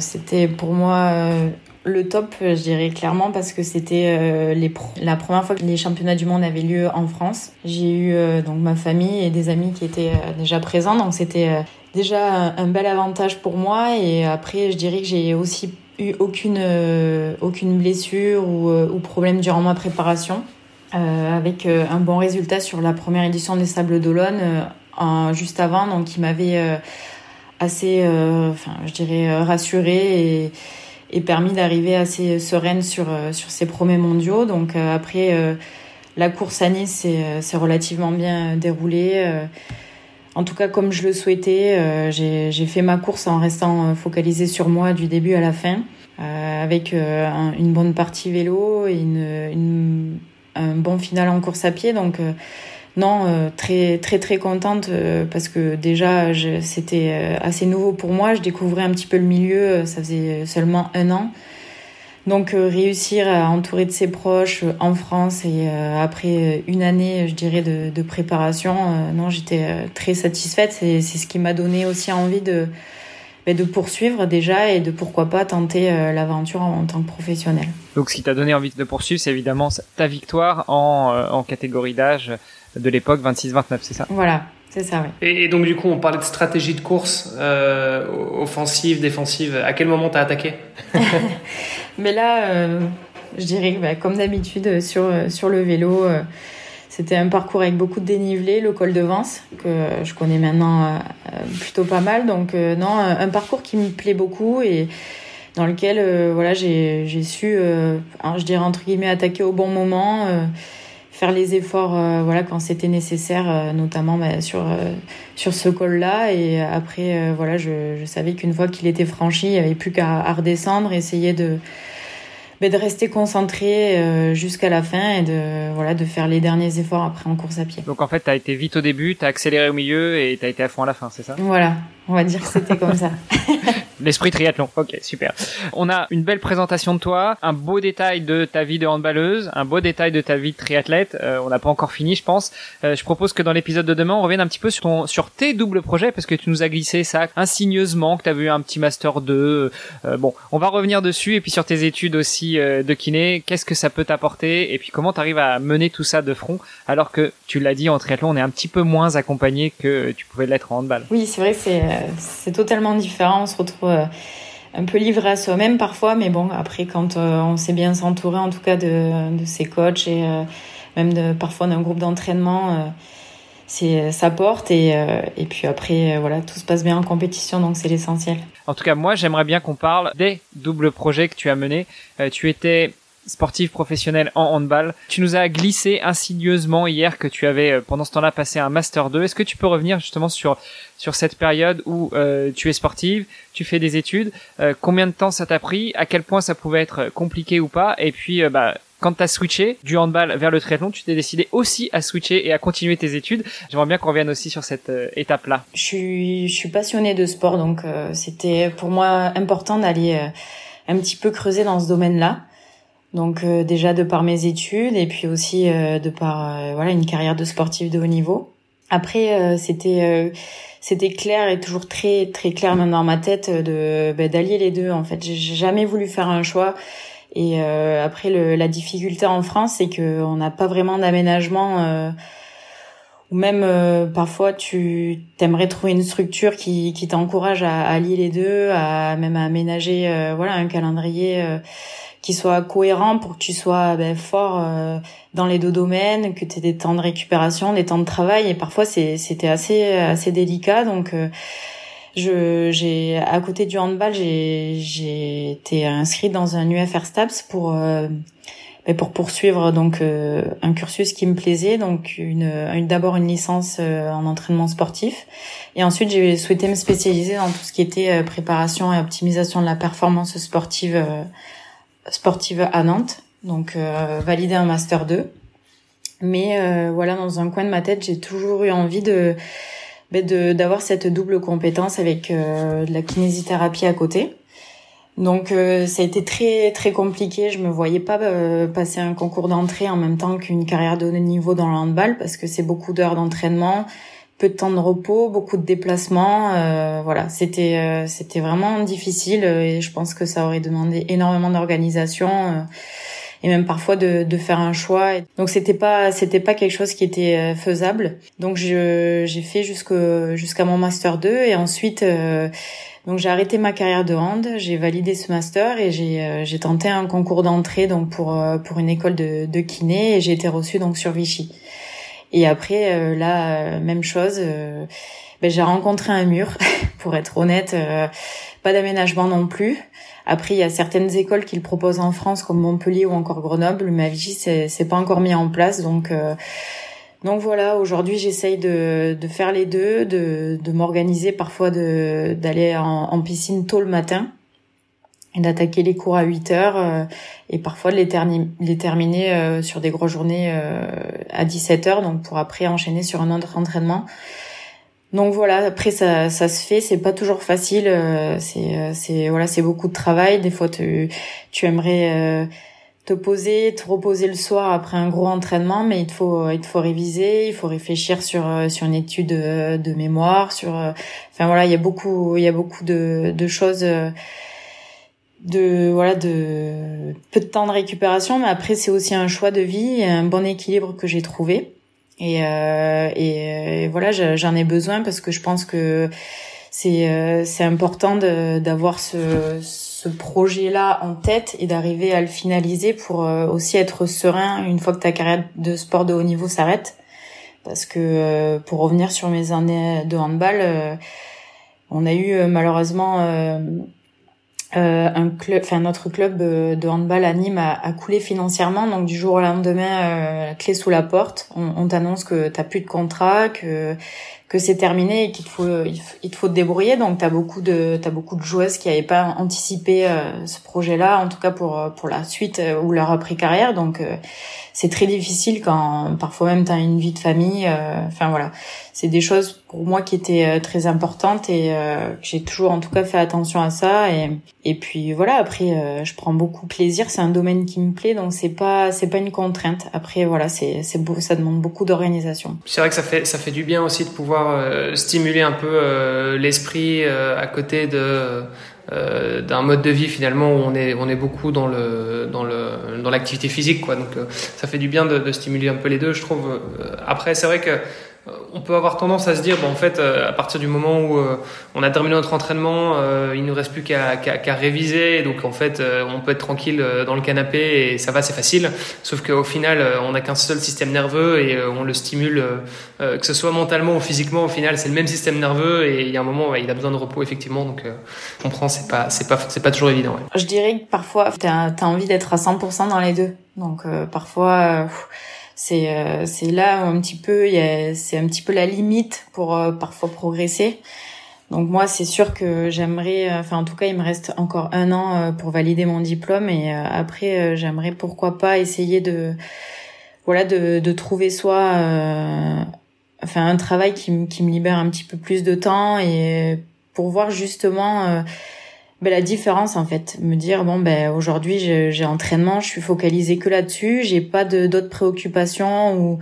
c'était pour moi le top, je dirais clairement, parce que c'était euh, les la première fois que les championnats du monde avaient lieu en France. J'ai eu euh, donc ma famille et des amis qui étaient euh, déjà présents, donc c'était déjà un, bel avantage pour moi. Et après, je dirais que j'ai aussi eu aucune, aucune blessure ou, ou, problème durant ma préparation. avec un bon résultat sur la première édition des Sables d'Olonne juste avant, donc qui m'avait assez, enfin, je dirais, rassurée et, et permis d'arriver assez sereine sur, sur ces premiers mondiaux. Donc après la course à Nice s'est relativement bien déroulée. En tout cas, comme je le souhaitais, euh, j'ai fait ma course en restant euh, focalisée sur moi du début à la fin, euh, avec une bonne partie vélo et un bon final en course à pied. Donc, non, très très très contente parce que déjà c'était assez nouveau pour moi. Je découvrais un petit peu le milieu. Ça faisait seulement un an. Donc euh, réussir à entourer de ses proches euh, en France et euh, après une année, je dirais, de, de préparation, non, j'étais très satisfaite. C'est ce qui m'a donné aussi envie de, ben, de poursuivre déjà et de pourquoi pas tenter l'aventure en, tant que professionnel. Donc ce qui t'a donné envie de poursuivre, c'est évidemment ta victoire en, en catégorie d'âge de l'époque 26-29, c'est ça? Voilà, c'est ça, oui. Et, donc, du coup, on parlait de stratégie de course, euh, offensive, défensive. À quel moment t'as attaqué? Mais là, euh, je dirais, bah, comme d'habitude, sur, sur le vélo, euh, c'était un parcours avec beaucoup de dénivelé, le col de Vence, que je connais maintenant euh, plutôt pas mal. Donc, euh, non, un parcours qui me plaît beaucoup et dans lequel, voilà, j'ai su, je dirais, entre guillemets, attaquer au bon moment faire les efforts euh, voilà quand c'était nécessaire euh, notamment bah, sur euh, sur ce col là et après voilà je, je savais qu'une fois qu'il était franchi il n'y avait plus qu'à redescendre essayer de bah, de rester concentré jusqu'à la fin et de voilà de faire les derniers efforts après en course à pied. Donc en fait, tu as été vite au début, tu as accéléré au milieu et tu as été à fond à la fin, c'est ça? Voilà, on va dire que c'était comme ça. L'esprit triathlon. Ok, super. On a une belle présentation de toi, un beau détail de ta vie de handballeuse, un beau détail de ta vie de triathlète. Euh, on n'a pas encore fini, je pense. Euh, je propose que dans l'épisode de demain, on revienne un petit peu sur ton, sur tes doubles projets parce que tu nous as glissé ça insigneusement, que tu as vu un petit master 2. Euh, bon, on va revenir dessus et puis sur tes études aussi de kiné. Qu'est-ce que ça peut t'apporter et puis comment tu arrives à mener tout ça de front alors que tu l'as dit en triathlon, on est un petit peu moins accompagné que tu pouvais l'être en handball? Oui, c'est vrai c'est c'est totalement différent. On se retrouve euh, un peu livré à soi-même parfois, mais bon, après, quand euh, on sait bien s'entourer, en tout cas, de, ses coachs et euh, même parfois d'un groupe d'entraînement, c'est ça porte et, et puis après, voilà, tout se passe bien en compétition, donc c'est l'essentiel. En tout cas, moi, j'aimerais bien qu'on parle des doubles projets que tu as menés. tu étais sportif professionnel en handball. Tu nous as glissé insidieusement hier que tu avais pendant ce temps-là passé un master 2. Est-ce que tu peux revenir justement sur sur cette période où euh, tu es sportive, tu fais des études, euh, combien de temps ça t'a pris, à quel point ça pouvait être compliqué ou pas, et puis euh, bah quand tu as switché du handball vers le triathlon, tu t'es décidé aussi à switcher et à continuer tes études. J'aimerais bien qu'on revienne aussi sur cette étape-là. Je suis, je suis passionnée de sport, donc c'était pour moi important d'aller un petit peu creuser dans ce domaine-là. Donc déjà de par mes études et puis aussi de par voilà une carrière de sportif de haut niveau. Après c'était c'était clair et toujours très très clair même dans ma tête de bah, d'allier les deux en fait j'ai jamais voulu faire un choix et euh, après le, la difficulté en France c'est que on n'a pas vraiment d'aménagement euh, ou même euh, parfois tu t'aimerais trouver une structure qui, qui t'encourage à, à, les deux à même à aménager euh, voilà un calendrier qui soit cohérent pour que tu sois ben, fort euh, dans les deux domaines, que tu aies des temps de récupération, des temps de travail. Et parfois, c'était assez, assez délicat. Donc, euh, je, j'ai à côté du handball, j'ai, j'ai été inscrite dans un UFR STAPS pour euh, pour poursuivre donc un cursus qui me plaisait, donc une, une d'abord une licence en entraînement sportif, et ensuite j'ai souhaité me spécialiser dans tout ce qui était préparation et optimisation de la performance sportive sportive à Nantes, donc euh, valider un master 2. Mais euh, voilà, dans un coin de ma tête, j'ai toujours eu envie de ben, d'avoir cette double compétence avec euh, de la kinésithérapie à côté. Donc ça a été très très compliqué. Je me voyais pas passer un concours d'entrée en même temps qu'une carrière de haut niveau dans le handball parce que c'est beaucoup d'heures d'entraînement, peu de temps de repos, beaucoup de déplacements. Euh, voilà, c'était euh, c'était vraiment difficile et je pense que ça aurait demandé énormément d'organisation. Euh, et même parfois de, de faire un choix. Donc c'était pas c'était pas quelque chose qui était euh, faisable. Donc j'ai fait jusqu'au jusqu'à mon master 2 et ensuite euh, donc j'ai arrêté ma carrière de hand, j'ai validé ce master et j'ai euh, tenté un concours d'entrée donc pour pour une école de, de kiné et j'ai été reçue donc sur Vichy. Et après là même chose ben, j'ai rencontré un mur pour être honnête, pas d'aménagement non plus. Après, il y a certaines écoles qui le proposent en France, comme Montpellier ou encore Grenoble, mais à Vichy, c'est pas encore mis en place. Donc, euh, donc voilà, aujourd'hui, j'essaye de, de faire les deux, de, de m'organiser parfois d'aller en, piscine tôt le matin et d'attaquer les cours à 8 heures euh, et parfois de les, les terminer euh, sur des grosses journées à 17 heures, donc pour après enchaîner sur un autre entraînement. Donc voilà, après ça, ça se fait, c'est pas toujours facile, euh, c'est euh, c'est voilà, c'est beaucoup de travail. Des fois tu tu aimerais euh, te poser, te reposer le soir après un gros entraînement, mais il faut il te faut réviser, il faut réfléchir sur sur une étude de, mémoire, sur enfin voilà, il y a beaucoup il y a beaucoup de de choses de voilà de peu de temps de récupération, mais après c'est aussi un choix de vie, un bon équilibre que j'ai trouvé. Et, euh, et, voilà, j'en ai besoin parce que je pense que c'est euh, c'est important d'avoir ce, ce projet-là en tête et d'arriver à le finaliser pour euh, aussi être serein une fois que ta carrière de sport de haut niveau s'arrête. Parce que euh, pour revenir sur mes années de handball, on a eu malheureusement euh, un club, enfin notre club euh, de handball à Nîmes a, coulé financièrement, donc du jour au lendemain, euh, clé sous la porte, on, on t'annonce que t'as plus de contrat, que que c'est terminé et qu'il te faut il te faut te débrouiller. Donc t'as beaucoup de t'as beaucoup de joueuses qui avaient pas anticipé euh, ce projet-là, en tout cas pour pour la suite ou leur après carrière. Donc c'est très difficile quand parfois même t'as une vie de famille. Enfin voilà, c'est des choses pour moi qui étaient euh, très importantes et euh, j'ai toujours en tout cas fait attention à ça et et puis voilà après euh, je prends beaucoup plaisir. C'est un domaine qui me plaît donc c'est pas c'est pas une contrainte. Après voilà c'est c'est ça demande beaucoup d'organisation. C'est vrai que ça fait ça fait du bien aussi de pouvoir stimuler un peu l'esprit à côté de d'un mode de vie finalement où on est on est beaucoup dans le dans le dans l'activité physique quoi. Donc ça fait du bien de, de, stimuler un peu les deux je trouve. Après c'est vrai que on peut avoir tendance à se dire, bon, en fait, euh, à partir du moment où euh, on a terminé notre entraînement, euh, il nous reste plus qu'à réviser, donc en fait, on peut être tranquille dans le canapé et ça va, c'est facile. Sauf qu'au final, on n'a qu'un seul système nerveux et on le stimule, que ce soit mentalement ou physiquement. Au final, c'est le même système nerveux et il y a un moment, il a besoin de repos effectivement. Donc, je comprends, c'est pas, c'est pas, c'est pas toujours évident. Je dirais que parfois, t'as as envie d'être à 100% dans les deux. Donc, parfois c'est euh, c'est là un petit peu c'est un petit peu la limite pour euh, parfois progresser. Donc moi c'est sûr que j'aimerais euh, enfin en tout cas il me reste encore un an pour valider mon diplôme et après j'aimerais pourquoi pas essayer de voilà de de trouver soit enfin un travail qui qui me libère un petit peu plus de temps et pour voir justement ben, la différence en fait me dire bon ben aujourd'hui j'ai entraînement je suis focalisée que là-dessus j'ai pas de d'autres préoccupations ou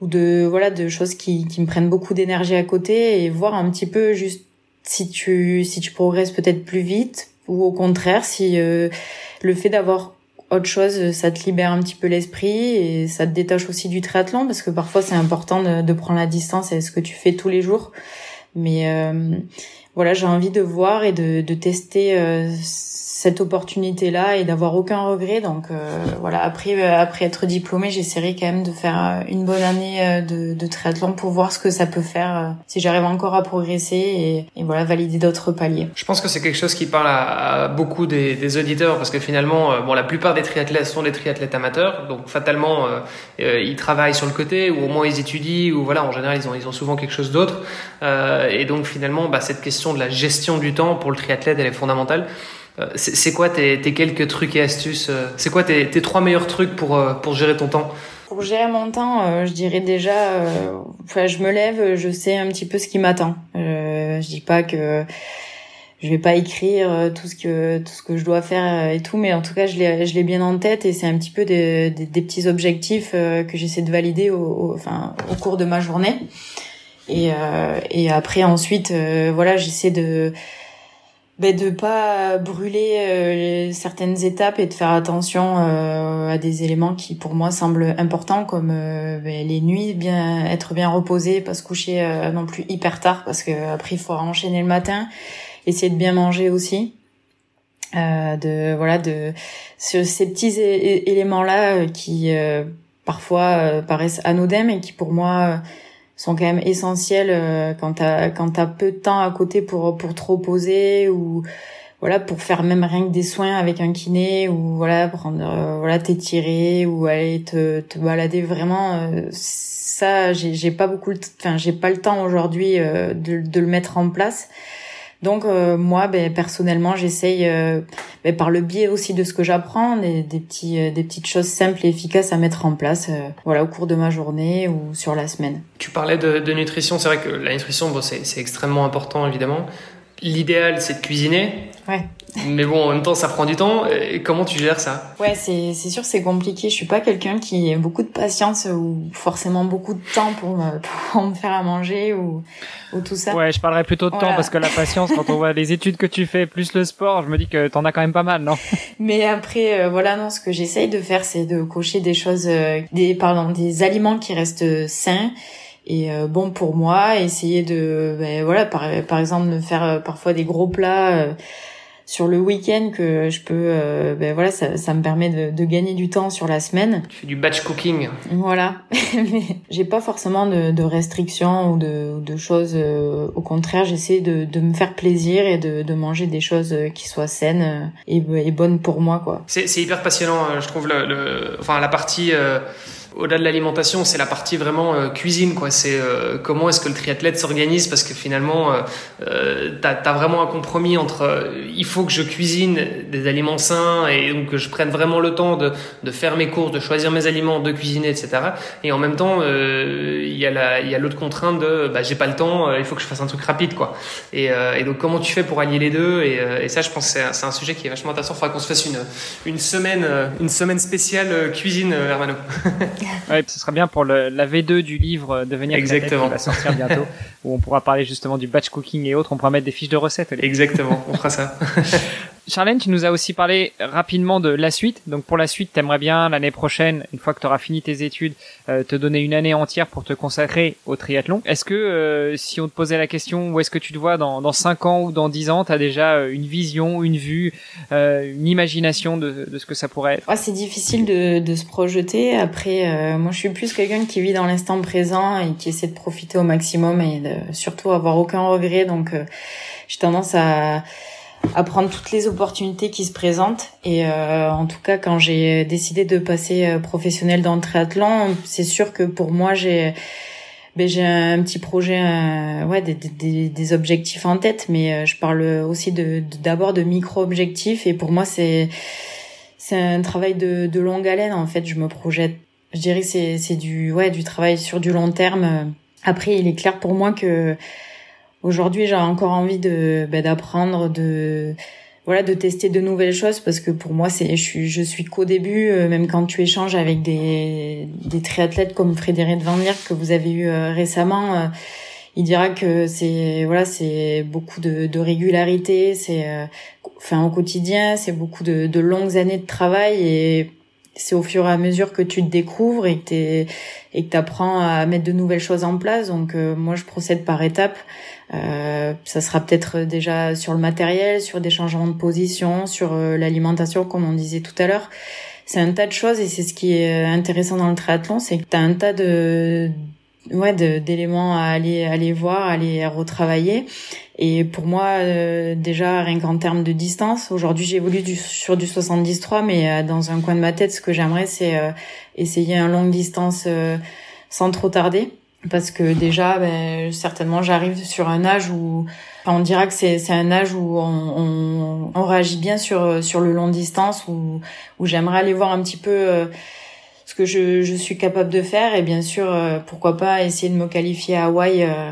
ou de voilà de choses qui qui me prennent beaucoup d'énergie à côté et voir un petit peu juste si tu si tu progresses peut-être plus vite ou au contraire si euh, le fait d'avoir autre chose ça te libère un petit peu l'esprit et ça te détache aussi du triathlon parce que parfois c'est important de, de prendre la distance et ce que tu fais tous les jours. Mais euh, voilà, j'ai envie de voir et de, de tester euh, cette opportunité-là et d'avoir aucun regret. Donc euh, voilà, après euh, après être diplômée, j'essaierai quand même de faire une bonne année de, de triathlon pour voir ce que ça peut faire si j'arrive encore à progresser et, et voilà valider d'autres paliers. Je pense que c'est quelque chose qui parle à, beaucoup des, des, auditeurs parce que finalement, bon, la plupart des triathlètes sont des triathlètes amateurs, donc fatalement ils travaillent sur le côté ou au moins ils étudient ou voilà en général ils ont ils ont souvent quelque chose d'autre et donc finalement bah, cette question de la gestion du temps pour le triathlète, elle est fondamentale. Euh, c'est quoi tes, quelques trucs et astuces euh, C'est quoi tes, trois meilleurs trucs pour, euh, pour gérer ton temps? Pour gérer mon temps, je dirais déjà, enfin, je me lève, je sais un petit peu ce qui m'attend. je dis pas que je vais pas écrire tout ce que tout ce que je dois faire et tout, mais en tout cas, je l'ai je l'ai bien en tête et c'est un petit peu des, des, petits objectifs que j'essaie de valider au, enfin au cours de ma journée. Et, euh, et après ensuite, euh, voilà, j'essaie de ben, de pas brûler certaines étapes et de faire attention à des éléments qui pour moi semblent importants comme ben, les nuits bien être bien reposé pas se coucher non plus hyper tard parce que après il faut enchaîner le matin essayer de bien manger aussi. Euh, de voilà de ces petits éléments là qui parfois euh, paraissent anodins mais qui pour moi euh, sont quand même essentiels euh, quand t'as quand t'as peu de temps à côté pour pour te reposer ou voilà pour faire même rien que des soins avec un kiné ou voilà prendre voilà t'étirer ou aller te, te balader. Vraiment ça j'ai j'ai pas beaucoup enfin j'ai pas le temps aujourd'hui de, de le mettre en place donc euh, moi, ben, personnellement, j'essaye, euh, ben, par le biais aussi de ce que j'apprends, des, petits, euh, des petites choses simples et efficaces à mettre en place, voilà, au cours de ma journée ou sur la semaine. Tu parlais de, de nutrition, c'est vrai que la nutrition, bon, c'est extrêmement important évidemment. L'idéal, c'est de cuisiner. Ouais. Mais bon, en même temps, ça prend du temps. Et comment tu gères ça? Ouais, c'est c'est sûr, c'est compliqué. Je suis pas quelqu'un qui a beaucoup de patience ou forcément beaucoup de temps pour me, pour me faire à manger ou ou tout ça. Ouais, je parlerais plutôt de temps parce que la patience, quand on voit les études que tu fais plus le sport, je me dis que t'en as quand même pas mal, non? Mais après, euh, voilà, non, ce que j'essaye de faire, c'est de cocher des choses, euh, des pardon, des aliments qui restent sains et euh, bon pour moi essayer de ben, voilà par, par exemple de faire euh, parfois des gros plats euh, sur le week-end que je peux ben voilà ça, ça me permet de, de, gagner du temps sur la semaine. Tu fais du batch cooking. Voilà. Mais j'ai pas forcément de, de, restrictions ou de, de choses au contraire j'essaie de, de me faire plaisir et de, de manger des choses qui soient saines et, et bonnes pour moi quoi. C'est hyper passionnant je trouve le, le enfin la partie au-delà de l'alimentation, c'est la partie vraiment euh, cuisine, quoi. C'est euh, comment est-ce que le triathlète s'organise parce que finalement, euh, euh t'as as vraiment un compromis entre il faut que je cuisine des aliments sains et donc que je prenne vraiment le temps de, de faire mes courses, de choisir mes aliments, de cuisiner, etc. Et en même temps, il y a l'autre contrainte de bah, j'ai pas le temps, il faut que je fasse un truc rapide, quoi. Et, et donc comment tu fais pour allier les deux et, et, ça, je pense, c'est un, un sujet qui est vachement intéressant. Il faudra qu'on se fasse une une semaine une semaine spéciale cuisine, Hermano. ouais, ce sera bien pour le, la V2 du livre euh, Devenir Exactement. qui va sortir bientôt, où on pourra parler justement du batch cooking et autres. On pourra mettre des fiches de recettes. Exactement, on fera ça. Charlène, tu nous as aussi parlé rapidement de la suite. Donc pour la suite, t'aimerais bien l'année prochaine, une fois que tu auras fini tes études, euh, te donner une année entière pour te consacrer au triathlon. Est-ce que euh, si on te posait la question où est-ce que tu te vois dans, dans 5 ans ou dans 10 ans, tu as déjà euh, une vision, une vue, une imagination de, de, ce que ça pourrait être? Ah, C'est difficile de, de, se projeter. Après, moi je suis plus quelqu'un qui vit dans l'instant présent et qui essaie de profiter au maximum et de surtout avoir aucun regret. Donc j'ai tendance à à prendre toutes les opportunités qui se présentent. Et euh, en tout cas, quand j'ai décidé de passer euh, professionnel dans le triathlon, c'est sûr que pour moi, j'ai ben, j'ai un petit projet, euh, ouais, des, des, des, objectifs en tête, mais euh, je parle aussi de d'abord de, micro-objectifs. Et pour moi, c'est c'est un travail de, de longue haleine. En fait, je me projette. Je dirais c'est c'est du ouais du travail sur du long terme. Après, il est clair pour moi que Aujourd'hui, j'ai encore envie de bah, d'apprendre, de voilà, de tester de nouvelles choses parce que pour moi, c'est je suis je suis qu'au début. Euh, même quand tu échanges avec des des triathlètes comme Frédéric Van Lier que vous avez eu euh, récemment. Euh, il dira que c'est voilà c'est beaucoup de, de régularité c'est enfin au quotidien c'est beaucoup de, de longues années de travail et c'est au fur et à mesure que tu te découvres et que t'es et que t'apprends à mettre de nouvelles choses en place donc moi je procède par étapes euh, ça sera peut-être déjà sur le matériel, sur des changements de position, sur euh, l'alimentation, comme on disait tout à l'heure. C'est un tas de choses et c'est ce qui est intéressant dans le triathlon, c'est que tu as un tas de ouais d'éléments à aller aller voir, à aller retravailler. Et pour moi, euh, déjà rien qu'en termes de distance, aujourd'hui j'évolue sur du 73, mais dans un coin de ma tête, ce que j'aimerais, c'est essayer un longue distance sans trop tarder parce que déjà ben, certainement j'arrive sur un âge où enfin, on dira que c'est un âge où on, on, on, réagit bien sur sur le long distance où où j'aimerais aller voir un petit peu euh, ce que je je suis capable de faire. Et bien sûr euh, pourquoi pas essayer de me qualifier à Hawaï euh,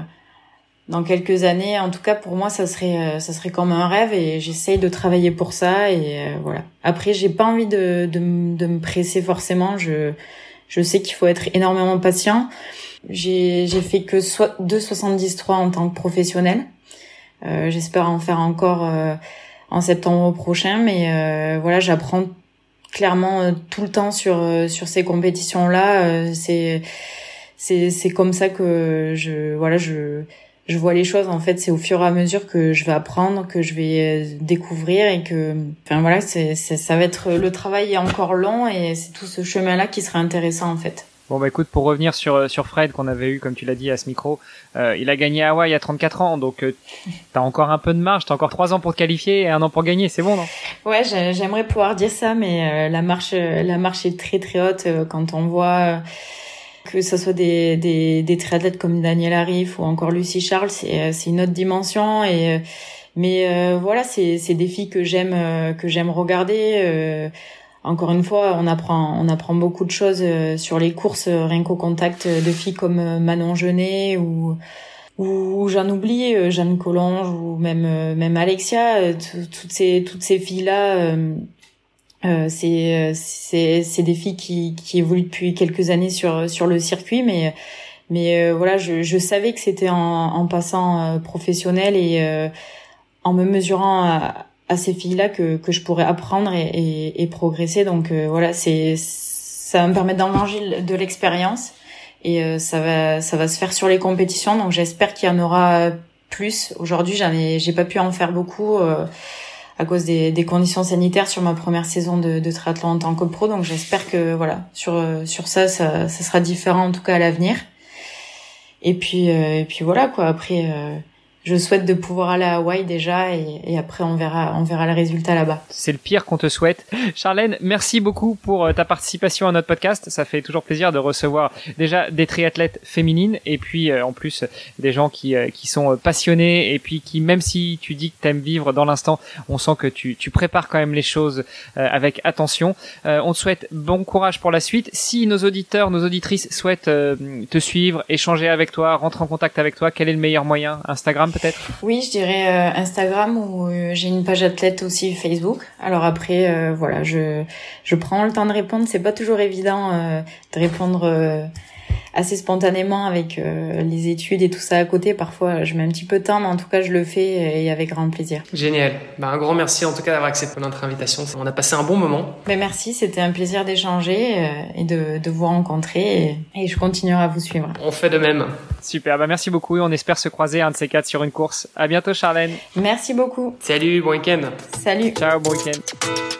dans quelques années. En tout cas pour moi ça serait ça serait comme un rêve et j'essaye de travailler pour ça. Et voilà. Après j'ai pas envie de, de de me presser forcément. Je je sais qu'il faut être énormément patient j'ai fait que soit 2,73 en tant que professionnel. J'espère en faire encore en septembre prochain, mais voilà, j'apprends clairement tout le temps sur sur ces compétitions là. c'est c'est c'est comme ça que je voilà je je vois les choses en fait c'est au fur et à mesure que je vais apprendre que je vais euh, découvrir et que enfin voilà c'est ça va être le travail est encore long et c'est tout ce chemin là qui sera intéressant en fait Bon bah écoute, pour revenir sur euh, sur Fred qu'on avait eu comme tu l'as dit à ce micro, euh, il a gagné à Hawaï à 34 ans, donc euh, t'as encore un peu de marge, t'as encore trois ans pour te qualifier et un an pour gagner, c'est bon non? Ouais, j'aimerais pouvoir dire ça, mais la marche la marche est très très haute quand on voit que ce soit des, des, des triathlètes comme Daniel Arif ou encore Lucie Charles, c'est, euh, une autre dimension. Et, euh, mais euh, voilà, c'est, des filles que j'aime, que j'aime regarder. Encore une fois, on apprend, on apprend beaucoup de choses sur les courses, rien qu'au contact de filles comme Manon Genet ou ou j'en oublie Jeanne Collange ou même même Alexia toutes ces toutes ces filles là euh, c'est c'est c'est des filles qui qui évoluent depuis quelques années sur sur le circuit mais mais euh, voilà je je savais que c'était en en passant euh, professionnel et euh, en me mesurant à, à ces filles là que que je pourrais apprendre et et, et progresser donc voilà c'est ça va me permettre d'engranger de l'expérience et ça va ça va se faire sur les compétitions donc j'espère qu'il y en aura plus aujourd'hui j'en ai j'ai pas pu en faire beaucoup à cause des, des, conditions sanitaires sur ma première saison de, de triathlon en tant que pro. Donc j'espère que voilà sur sur ça, ça, ça sera différent en tout cas à l'avenir. Et puis euh, et puis voilà quoi. Après euh, je souhaite de pouvoir aller à Hawaï déjà et, après on verra on verra le résultat là-bas. C'est le pire qu'on te souhaite. Charlène, merci beaucoup pour euh, ta participation à notre podcast. Ça fait toujours plaisir de recevoir déjà des triathlètes féminines et puis euh, en plus des gens qui euh, qui sont passionnés et puis qui même si tu dis que t'aimes vivre dans l'instant, on sent que tu tu prépares quand même les choses avec attention. on te souhaite bon courage pour la suite. Si nos auditeurs, nos auditrices souhaitent te suivre, échanger avec toi, rentrer en contact avec toi, quel est le meilleur moyen? Instagram? Oui, je dirais euh, Instagram ou euh, j'ai une page athlète aussi Facebook. Alors après, euh, voilà, je je prends le temps de répondre. C'est pas toujours évident de répondre assez spontanément avec euh, les études et tout ça à côté. Parfois, je mets un petit peu de temps, mais en tout cas, je le fais et avec grand plaisir. Génial. Bah, un grand merci en tout cas d'avoir accepté notre invitation. On a passé un bon moment. Mais merci, c'était un plaisir d'échanger euh, et de, de, vous rencontrer et, je continuerai à vous suivre. On fait de même. Super, bah merci beaucoup et on espère se croiser un de ces quatre sur une course. À bientôt Charlène. Merci beaucoup. Salut, bon week-end. Salut. Ciao, bon week-end.